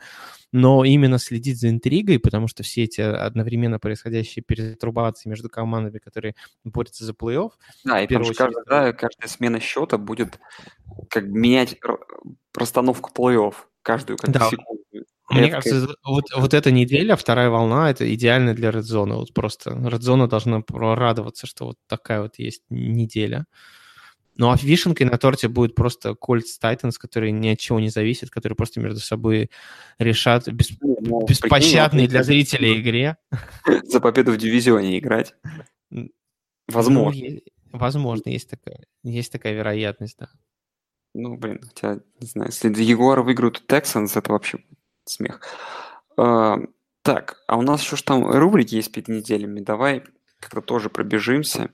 но именно следить за интригой, потому что все эти одновременно происходящие перетрубации между командами, которые борются за плей-офф... Да, и потому что каждая, да, каждая смена счета будет как менять расстановку плей-офф каждую как да. секунду. Мне кажется, вот, вот эта неделя, вторая волна, это идеально для Zone. Вот просто Zone должна радоваться, что вот такая вот есть неделя. Ну а вишенкой на торте будет просто Colts Titans, которые ни от чего не зависят, которые просто между собой решат бес... ну, беспощадной для зрителей игре. За победу в дивизионе играть. Возможно. Ну, возможно, есть такая, есть такая вероятность, да. Ну, блин, хотя, не знаю, если Егор выиграют Texans, это вообще смех. А, так, а у нас еще что там рубрики есть перед неделями. Давай как-то тоже пробежимся.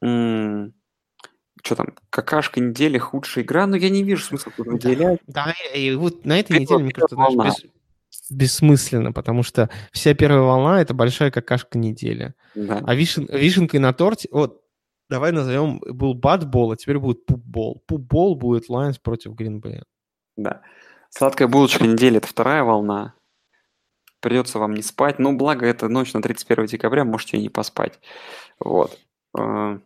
Что там, какашка недели, худшая игра, но я не вижу смысла тут выделять. Да, и вот на этой неделе, мне кажется, знаешь, без, бессмысленно, потому что вся первая волна — это большая какашка недели. Да. А вишен, вишенкой на торте, вот, давай назовем, был бадбол, а теперь будет пупбол. Пупбол будет Lions против Гринбея. Да. Сладкая булочка недели – это вторая волна. Придется вам не спать. Но благо это ночь на 31 декабря, можете и не поспать. Вот. Э,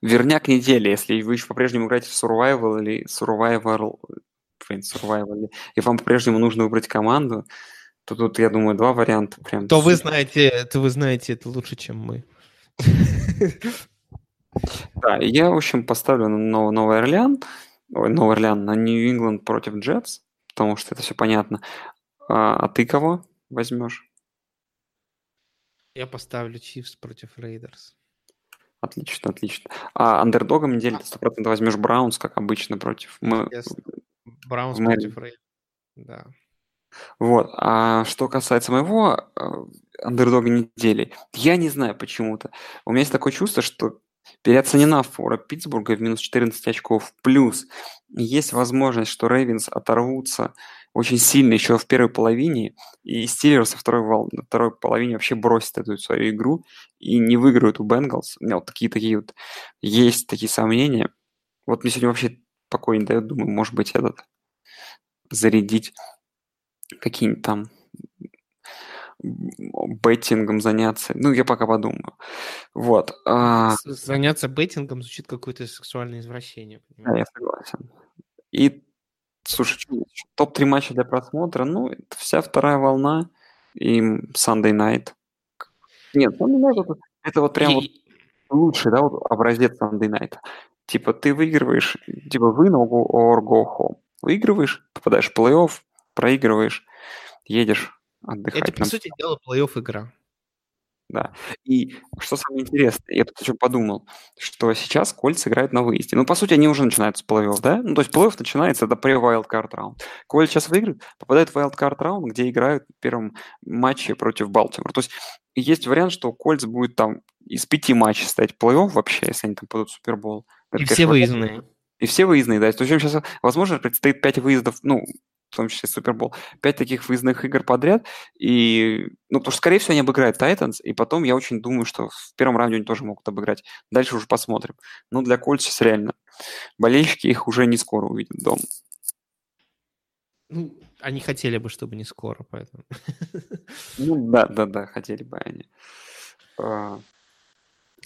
верняк недели, если вы еще по-прежнему играете в Survival или Survival, блин, Survivor, и вам по-прежнему нужно выбрать команду, то тут, я думаю, два варианта. Прям то вы знаете, то вы знаете это лучше, чем мы. Да, я, в общем, поставлю на Новый Орлеан ой, Новый Орлеан на Нью-Ингланд против Джетс, потому что это все понятно. А, а ты кого возьмешь? Я поставлю Чифс против Рейдерс. Отлично, отлично. А андердогом недели ты 100% возьмешь Браунс, как обычно, против... Браунс против Рейдерс, да. Вот. А что касается моего э, андердога недели, я не знаю почему-то. У меня есть такое чувство, что Переоценена фора Питтсбурга в минус 14 очков. Плюс есть возможность, что Рейвенс оторвутся очень сильно еще в первой половине, и Стиллерс во второй, вол... на второй половине вообще бросят эту свою игру и не выиграют у Бенгалс. У меня вот такие, такие вот есть такие сомнения. Вот мне сегодня вообще покой не дает, думаю, может быть, этот зарядить какие-нибудь там беттингом заняться. Ну, я пока подумаю. Вот. А... Заняться беттингом звучит какое-то сексуальное извращение. Да, я согласен. И, слушай, топ-3 матча для просмотра, ну, вся вторая волна и Sunday Night. Нет, Sunday Night это, это вот прям и... вот лучший, да, вот образец Sunday Night. Типа ты выигрываешь, типа вы or go home. Выигрываешь, попадаешь в плей-офф, проигрываешь, едешь отдыхать. Это, по сути дела, плей-офф игра. Да. И что самое интересное, я тут еще подумал, что сейчас Кольц играют на выезде. Ну, по сути, они уже начинают с плей-офф, да? Ну, то есть плей-офф начинается, это pre-wildcard раунд. Кольц сейчас выиграет, попадает в wildcard раунд, где играют в первом матче против Балтимора. То есть есть вариант, что Кольц будет там из пяти матчей стать плей-офф вообще, если они там пойдут в Супербол. И все выездные. И все выездные, да. То есть сейчас, возможно, предстоит пять выездов, ну, в том числе Супербол, пять таких выездных игр подряд, и, ну, потому что, скорее всего, они обыграют Тайтанс, и потом я очень думаю, что в первом раунде они тоже могут обыграть. Дальше уже посмотрим. Но для Кольц сейчас реально болельщики их уже не скоро увидят дома. Ну, они хотели бы, чтобы не скоро, поэтому. Ну, да, да, да, хотели бы они. А,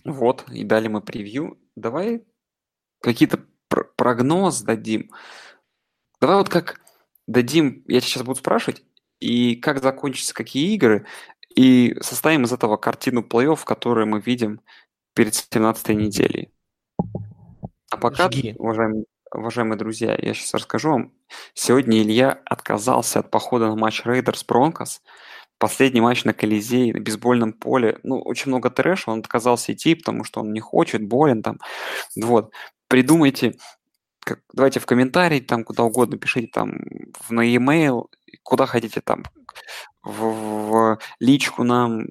вот, и дали мы превью. Давай какие-то прогноз дадим. Давай вот как дадим, я сейчас буду спрашивать, и как закончатся какие игры, и составим из этого картину плей-офф, которую мы видим перед 17 неделей. А пока, уважаемые, уважаемые друзья, я сейчас расскажу вам. Сегодня Илья отказался от похода на матч Рейдерс Бронкос. Последний матч на Колизее, на бейсбольном поле. Ну, очень много трэша, он отказался идти, потому что он не хочет, болен там. Вот. Придумайте, как, давайте в комментарии, там куда угодно пишите, там в, на e-mail, куда хотите, там в, в личку нам,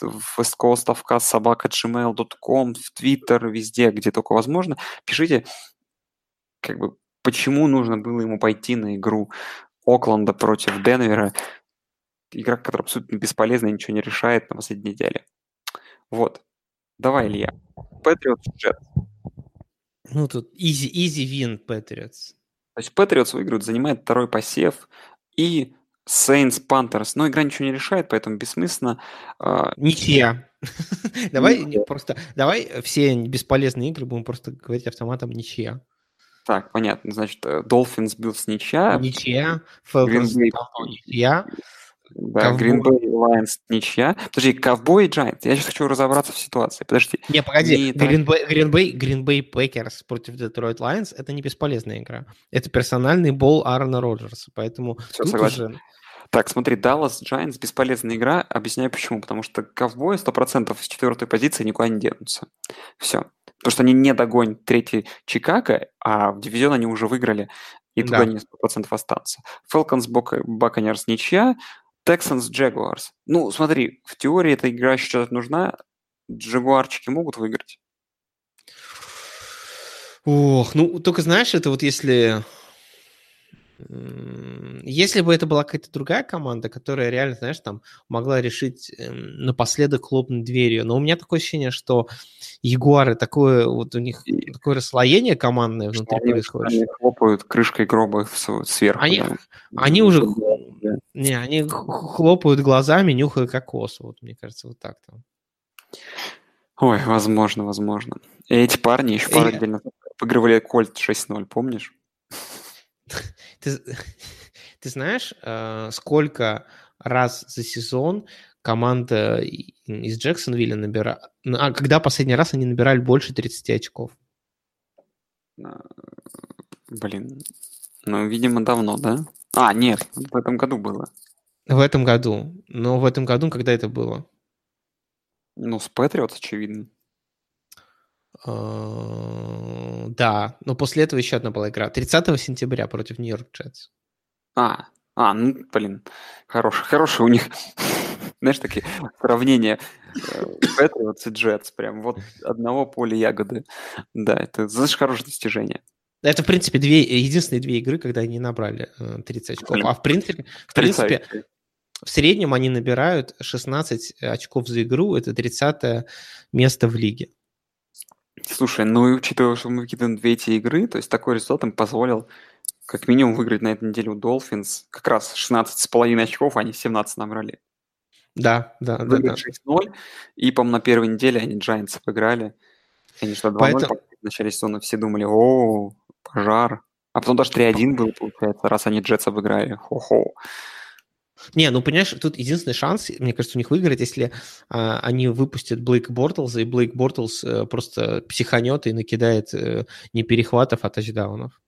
в westcoastavcast, собака, gmail.com, в Twitter, везде, где только возможно, пишите, как бы, почему нужно было ему пойти на игру Окленда против Денвера, игра, которая абсолютно бесполезна ничего не решает на последней неделе. Вот. Давай, Илья. Patriots Jets. Ну, тут easy, easy win Patriots. То есть Patriots выиграют, занимает второй посев, и Saints Panthers. Но игра ничего не решает, поэтому бессмысленно. А, ничья. давай просто, давай все бесполезные игры будем просто говорить автоматом ничья. Так, понятно. Значит, э, Dolphins Bills ничья. Ничья. Falcons ничья. Да, Green Bay Lions ничья. Подожди, Ковбой и Giants. Я сейчас хочу разобраться в ситуации. Подожди. Не, погоди. Green Bay, Green, Bay, Green Bay Packers против Detroit Lions – это не бесполезная игра. Это персональный бол Аарона Роджерса. Поэтому Все, согласен. Уже... Так, смотри, Dallas Giants бесполезная игра. Объясняю почему. Потому что ковбои 100% с четвертой позиции никуда не денутся. Все. Потому что они не догонят третий Чикаго, а в дивизион они уже выиграли, и туда да. не 100% останутся. Falcons Buccaneers ничья, Texans Jaguars. Ну, смотри, в теории эта игра сейчас нужна. Джагуарчики могут выиграть. Ох, ну, только знаешь, это вот если если бы это была какая-то другая команда, которая реально, знаешь, там могла решить эм, напоследок хлопнуть дверью, но у меня такое ощущение, что Ягуары такое, вот у них такое расслоение командное внутри они, происходит. Они хлопают крышкой гроба сверху. Они, да. они уже, не, они хлопают глазами, нюхая кокос, вот мне кажется, вот так там. Ой, возможно, возможно. И эти парни еще пару отдельно выигрывали Кольт 6-0, помнишь? Ты, ты знаешь, э, сколько раз за сезон команда из Джексонвилля набирает... А когда последний раз они набирали больше 30 очков? А, блин, ну, видимо, давно, да? А, нет, в этом году было. В этом году. Но в этом году, когда это было? Ну, с Патриот, очевидно. А, да, но после этого еще одна была игра. 30 сентября против Нью-Йорк Джетс. А, а, ну, блин, хороший, хороший у них, знаешь, такие сравнения Патриотс и Джетс, прям вот одного поля ягоды. Да, это, знаешь, хорошее достижение. Это, в принципе, две, единственные две игры, когда они набрали 30 э, очков. А в принципе, в принципе, в среднем они набирают 16 очков за игру. Это 30 место в лиге. Слушай, ну и учитывая, что мы выкидываем две эти игры, то есть такой результат им позволил как минимум выиграть на этой неделе у Dolphins как раз 16,5 очков, а они 17 набрали. Да, да, да. да. 6-0, и, по-моему, на первой неделе они Giants обыграли. Они что, 2-0 Поэтому... в начале сезона все думали, о, пожар. А потом даже 3-1 был, получается, раз они Джетс обыграли. Хо-хо. Не, ну понимаешь, тут единственный шанс, мне кажется, у них выиграть, если а, они выпустят Блейк Бортлза, и Блейк Бортлз а, просто психанет и накидает а, не перехватов, а тачдаунов.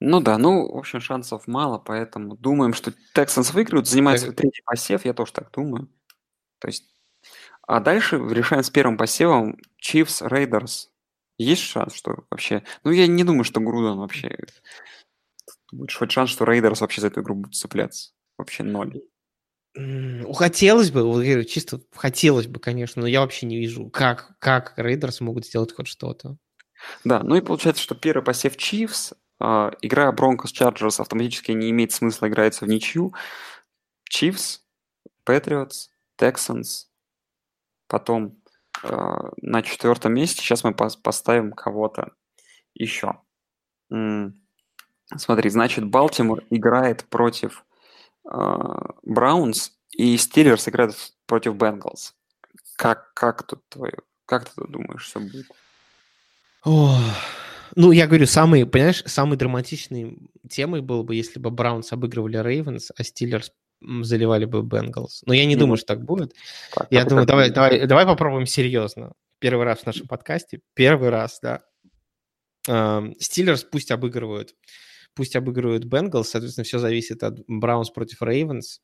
Ну да, ну, в общем, шансов мало, поэтому думаем, что Texans выиграют, занимают свой третий посев, я тоже так думаю. То есть, а дальше решаем с первым посевом Chiefs, Raiders. Есть шанс, что вообще... Ну, я не думаю, что Груден вообще... Будет хоть шанс, что Рейдерс вообще за эту игру будет цепляться. Вообще ноль. Хотелось бы, вот, чисто хотелось бы, конечно, но я вообще не вижу, как, как Рейдерс могут сделать хоть что-то. Да, ну и получается, что первый посев Чивс, э, игра Бронкос Чарджерс автоматически не имеет смысла играется в ничью. Чивс, Патриотс, Texans, потом на четвертом месте сейчас мы пос поставим кого-то еще. Смотри, значит, Балтимор играет против Браунс и Стиллерс играют против Бенгалс. Как, как тут твое, как ты думаешь, все будет? О, Ну, я говорю, самый, понимаешь, самой драматичной темой было бы, если бы Браунс обыгрывали Рейвенс, а Стиллерс заливали бы Бенгалс. Но я не думаю, что так будет. Так, я думаю, давай, давай, давай попробуем серьезно. Первый раз в нашем подкасте. Первый раз, да. Стиллерс пусть обыгрывают. Пусть обыгрывают Бенгалс. Соответственно, все зависит от Браунс против Рейвенс.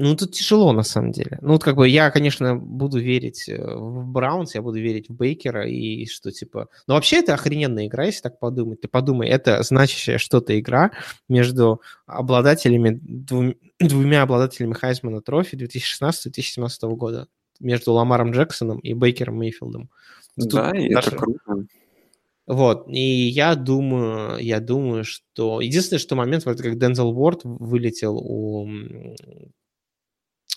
Ну, тут тяжело, на самом деле. Ну, вот как бы я, конечно, буду верить э, в Браунс, я буду верить в Бейкера и что, типа... Ну, вообще, это охрененная игра, если так подумать. Ты подумай, это значащая что-то игра между обладателями, двум, двумя обладателями Хайзмана трофи 2016-2017 года. Между Ламаром Джексоном и Бейкером Мейфилдом. Да, и даже... это круто. Вот, и я думаю, я думаю, что... Единственное, что момент, вот как Дензел Уорд вылетел у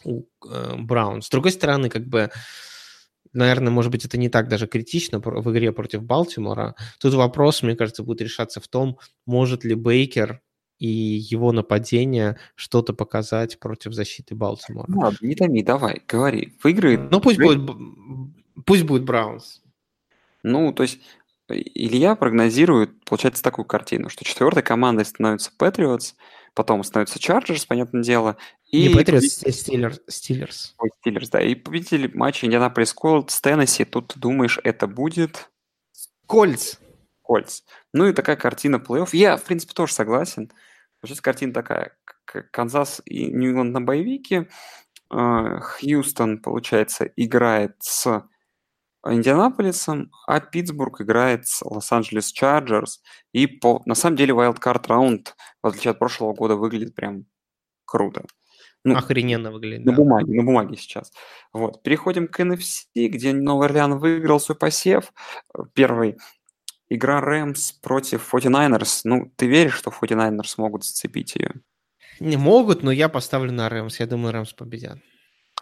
у э, Браун. С другой стороны, как бы, наверное, может быть, это не так даже критично в игре против Балтимора. Тут вопрос, мне кажется, будет решаться в том, может ли Бейкер и его нападение что-то показать против защиты Балтимора. Ну, не томи, давай, говори. Выиграет... Ну, пусть будет, пусть будет Браунс. Ну, то есть Илья прогнозирует, получается, такую картину, что четвертой командой становится Патриотс, потом становится Чарджерс, понятное дело. И Не Патриотс, Стиллерс. Стиллерс. Ой, Стиллерс, да. И победитель матча Индианаполис Колтс с Теннесси. Тут ты думаешь, это будет... Колтс. Колтс. Ну и такая картина плей-офф. Я, в принципе, тоже согласен. Сейчас картина такая. Канзас и Нью-Ингланд на bye week е. А, Хьюстон, получается, играет с Индианаполисом, а Питтсбург играет с Лос-Анджелес Чарджерс. И по, на самом деле wildcard раунд, в отличие от прошлого года, выглядит прям круто. Ну, Охрененно выглядит. На да. бумаге, на бумаге сейчас. Вот. Переходим к NFC, где Новый Орлеан выиграл свой посев. Первый игра Рэмс против 49ers. Ну, ты веришь, что 49ers могут зацепить ее? Не могут, но я поставлю на Рэмс. Я думаю, Рэмс победят.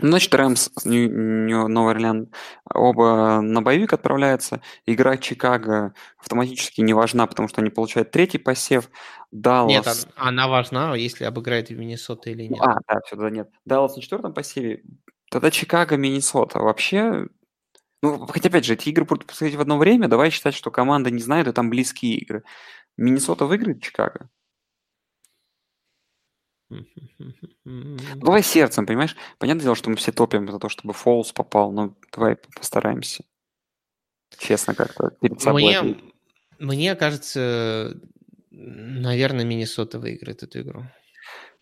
Значит, Рэмс, Новый Орлеан, оба на боевик отправляются. Игра Чикаго автоматически не важна, потому что они получают третий посев. Даллас... Нет, она важна, если обыграет Миннесота или нет. А, да, все, да, нет. Даллас на четвертом посеве. Тогда Чикаго, Миннесота. Вообще, ну, хотя, опять же, эти игры будут происходить в одно время. Давай считать, что команда не знает, и там близкие игры. Миннесота выиграет Чикаго? Давай сердцем, понимаешь? Понятное дело, что мы все топим за то, чтобы Фолс попал, но давай постараемся. Честно как-то перед собой. Мне, мне кажется, наверное, Миннесота выиграет эту игру.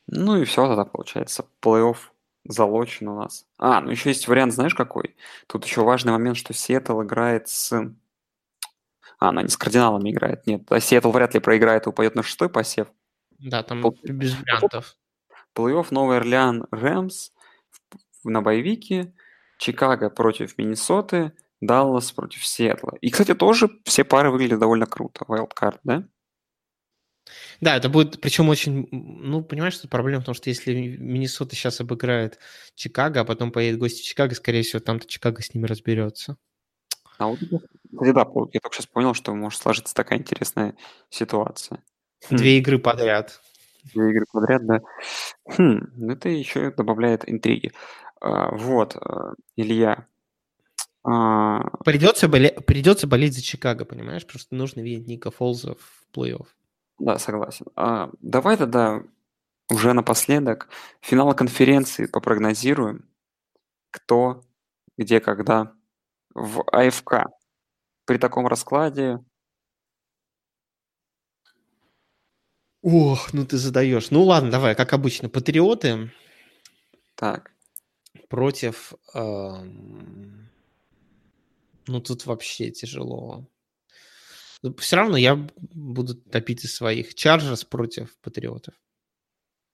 Ну и все тогда получается. Плей-офф залочен у нас. А, ну еще есть вариант, знаешь какой? Тут еще важный момент, что Сиэтл играет с... А, она не с кардиналами играет, нет. А Сиэтл вряд ли проиграет и упадет на шестой посев. Да, там Пол... без вариантов. Плей-офф Новый Орлеан Рэмс на боевике, Чикаго против Миннесоты, Даллас против Сиэтла. И, кстати, тоже все пары выглядят довольно круто. Wildcard, да? Да, это будет, причем очень, ну, понимаешь, что проблема в том, что если Миннесота сейчас обыграет Чикаго, а потом поедет гости в Чикаго, скорее всего, там-то Чикаго с ними разберется. А вот, кстати, да, я только сейчас понял, что может сложиться такая интересная ситуация. Две хм. игры подряд. Две игры подряд, да. Хм, ну это еще добавляет интриги. А, вот, а, Илья. А... Придется, боле... Придется болеть за Чикаго, понимаешь? Просто нужно видеть Ника Фолза в плей-офф. Да, согласен. А, давай тогда уже напоследок финал конференции попрогнозируем. Кто, где, когда в АФК. При таком раскладе Ох, ну ты задаешь. Ну ладно, давай, как обычно, патриоты. Так. Против... Эм... Ну тут вообще тяжело. Ну, Все равно я буду топить из своих. Чарджерс против патриотов.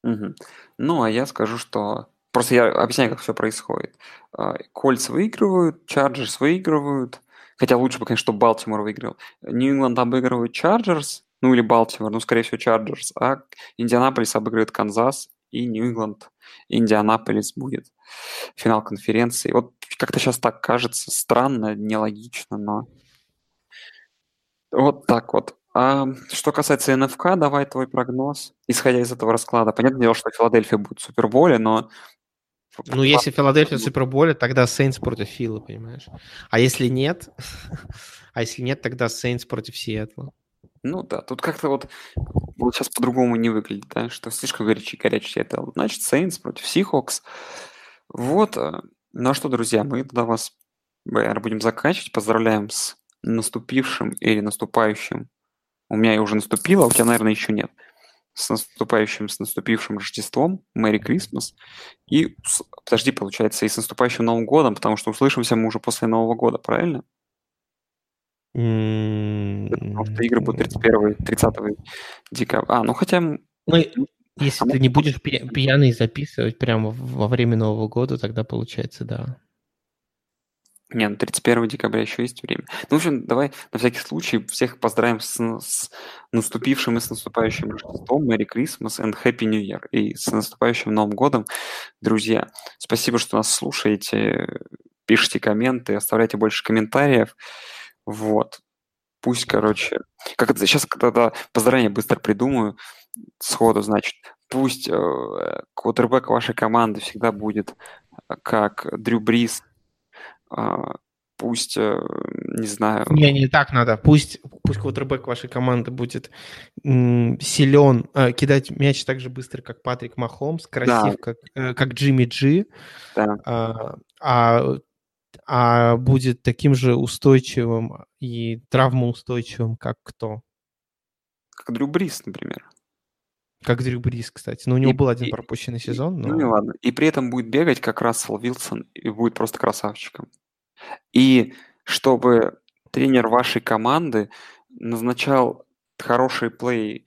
Угу. Ну, а я скажу, что... Просто я объясняю, как все происходит. А, Колтс выигрывают, Чарджерс выигрывают. Хотя лучше бы, конечно, чтобы Балтимор выиграл. Нью-Ингланд обыгрывают Чарджерс, ну или Балтимор, ну, скорее всего, Чарджерс, а Индианаполис обыгрывает Канзас, и Нью-Ингланд, Индианаполис будет финал конференции. Вот как-то сейчас так кажется странно, нелогично, но вот так вот. А что касается НФК, давай твой прогноз, исходя из этого расклада. Понятное дело, что Филадельфия будет в Суперболе, но Ну, если Филадельфия в Суперболе, тогда Сейнс против Фила, понимаешь? А если нет, а если нет, тогда Сейнс против Сиэтла. Ну да, тут как-то вот, вот сейчас по-другому не выглядит, да, что слишком горячий, горячий это. Значит, Сейнс против Сихокс. Вот. Э, ну а что, друзья, мы тогда вас, будем заканчивать. Поздравляем с наступившим или наступающим. У меня и уже наступило, а у тебя, наверное, еще нет с наступающим, с наступившим Рождеством, Мэри Крисмас, и, подожди, получается, и с наступающим Новым годом, потому что услышимся мы уже после Нового года, правильно? Потому что игры будут 31 30 декабря. А, ну хотя... Ну, если а ты не будешь пьяный записывать прямо во время Нового года, тогда получается, да. Не, ну 31 декабря еще есть время. Ну, в общем, давай на всякий случай всех поздравим с, с наступившим и с наступающим Рождеством, Merry Christmas and Happy New Year. И с наступающим Новым годом, друзья. Спасибо, что нас слушаете, пишите комменты, оставляйте больше комментариев. Вот. Пусть, короче... Как это, сейчас, когда поздравления быстро придумаю, сходу, значит, пусть э, квотербек вашей команды всегда будет как Дрю Брис, а, пусть, э, не знаю... Не, не так надо. Пусть, пусть квотербек вашей команды будет силен, э, кидать мяч так же быстро, как Патрик Махомс, красив, да. как, э, как Джимми Джи, да. а, а, а будет таким же устойчивым и травмоустойчивым, как кто? Как Дрю Брис, например. Как Дрю Брис, кстати. Но у него и, был один и, пропущенный сезон. Но... Ну, не ладно. И при этом будет бегать как Рассел Вилсон и будет просто красавчиком. И чтобы тренер вашей команды назначал хороший плей,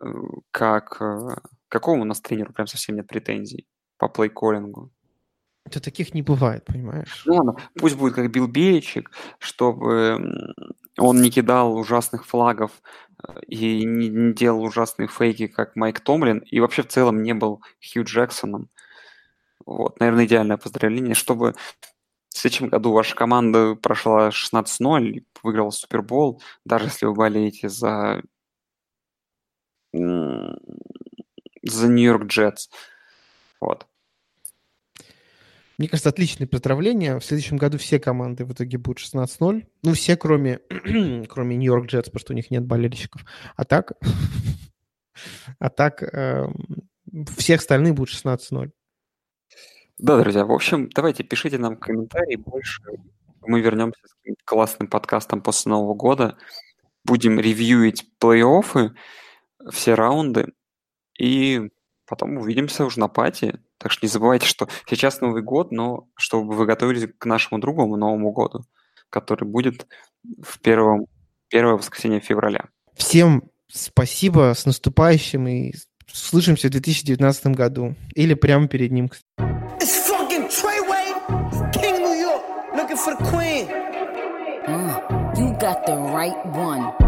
э, как... Э, какому у нас тренеру прям совсем нет претензий по плей-коллингу? Это таких не бывает, понимаешь? Ну ладно, пусть будет как Билл Бейчик, чтобы он не кидал ужасных флагов э, и не делал ужасные фейки, как Майк Томлин, и вообще в целом не был Хью Джексоном. Вот, наверное, идеальное поздравление, чтобы в следующем году ваша команда прошла 16-0, выиграла Супербол, даже если вы болеете за за Нью-Йорк Джетс. Вот. Мне кажется, отличное поздравление. В следующем году все команды в итоге будут 16-0. Ну, все, кроме, кроме Нью-Йорк Джетс, потому что у них нет болельщиков. А так, а так э, все остальные будут 16-0. Да, друзья, в общем, давайте пишите нам комментарии больше. Мы вернемся с классным подкастом после Нового года. Будем ревьюить плей-оффы, все раунды. И потом увидимся уже на пати. Так что не забывайте, что сейчас Новый год, но чтобы вы готовились к нашему другому Новому году, который будет в первом, первое воскресенье февраля. Всем спасибо, с наступающим и слышимся в 2019 году. Или прямо перед ним. for the queen. Uh, you got the right one.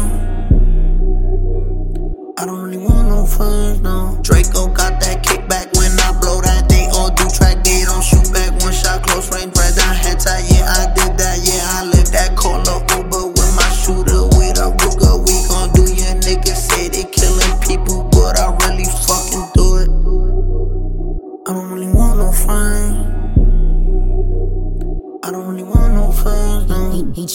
I don't really want no friends, no. Draco got that kickback when I blow that. They all do track, they don't shoot back. One shot, close range,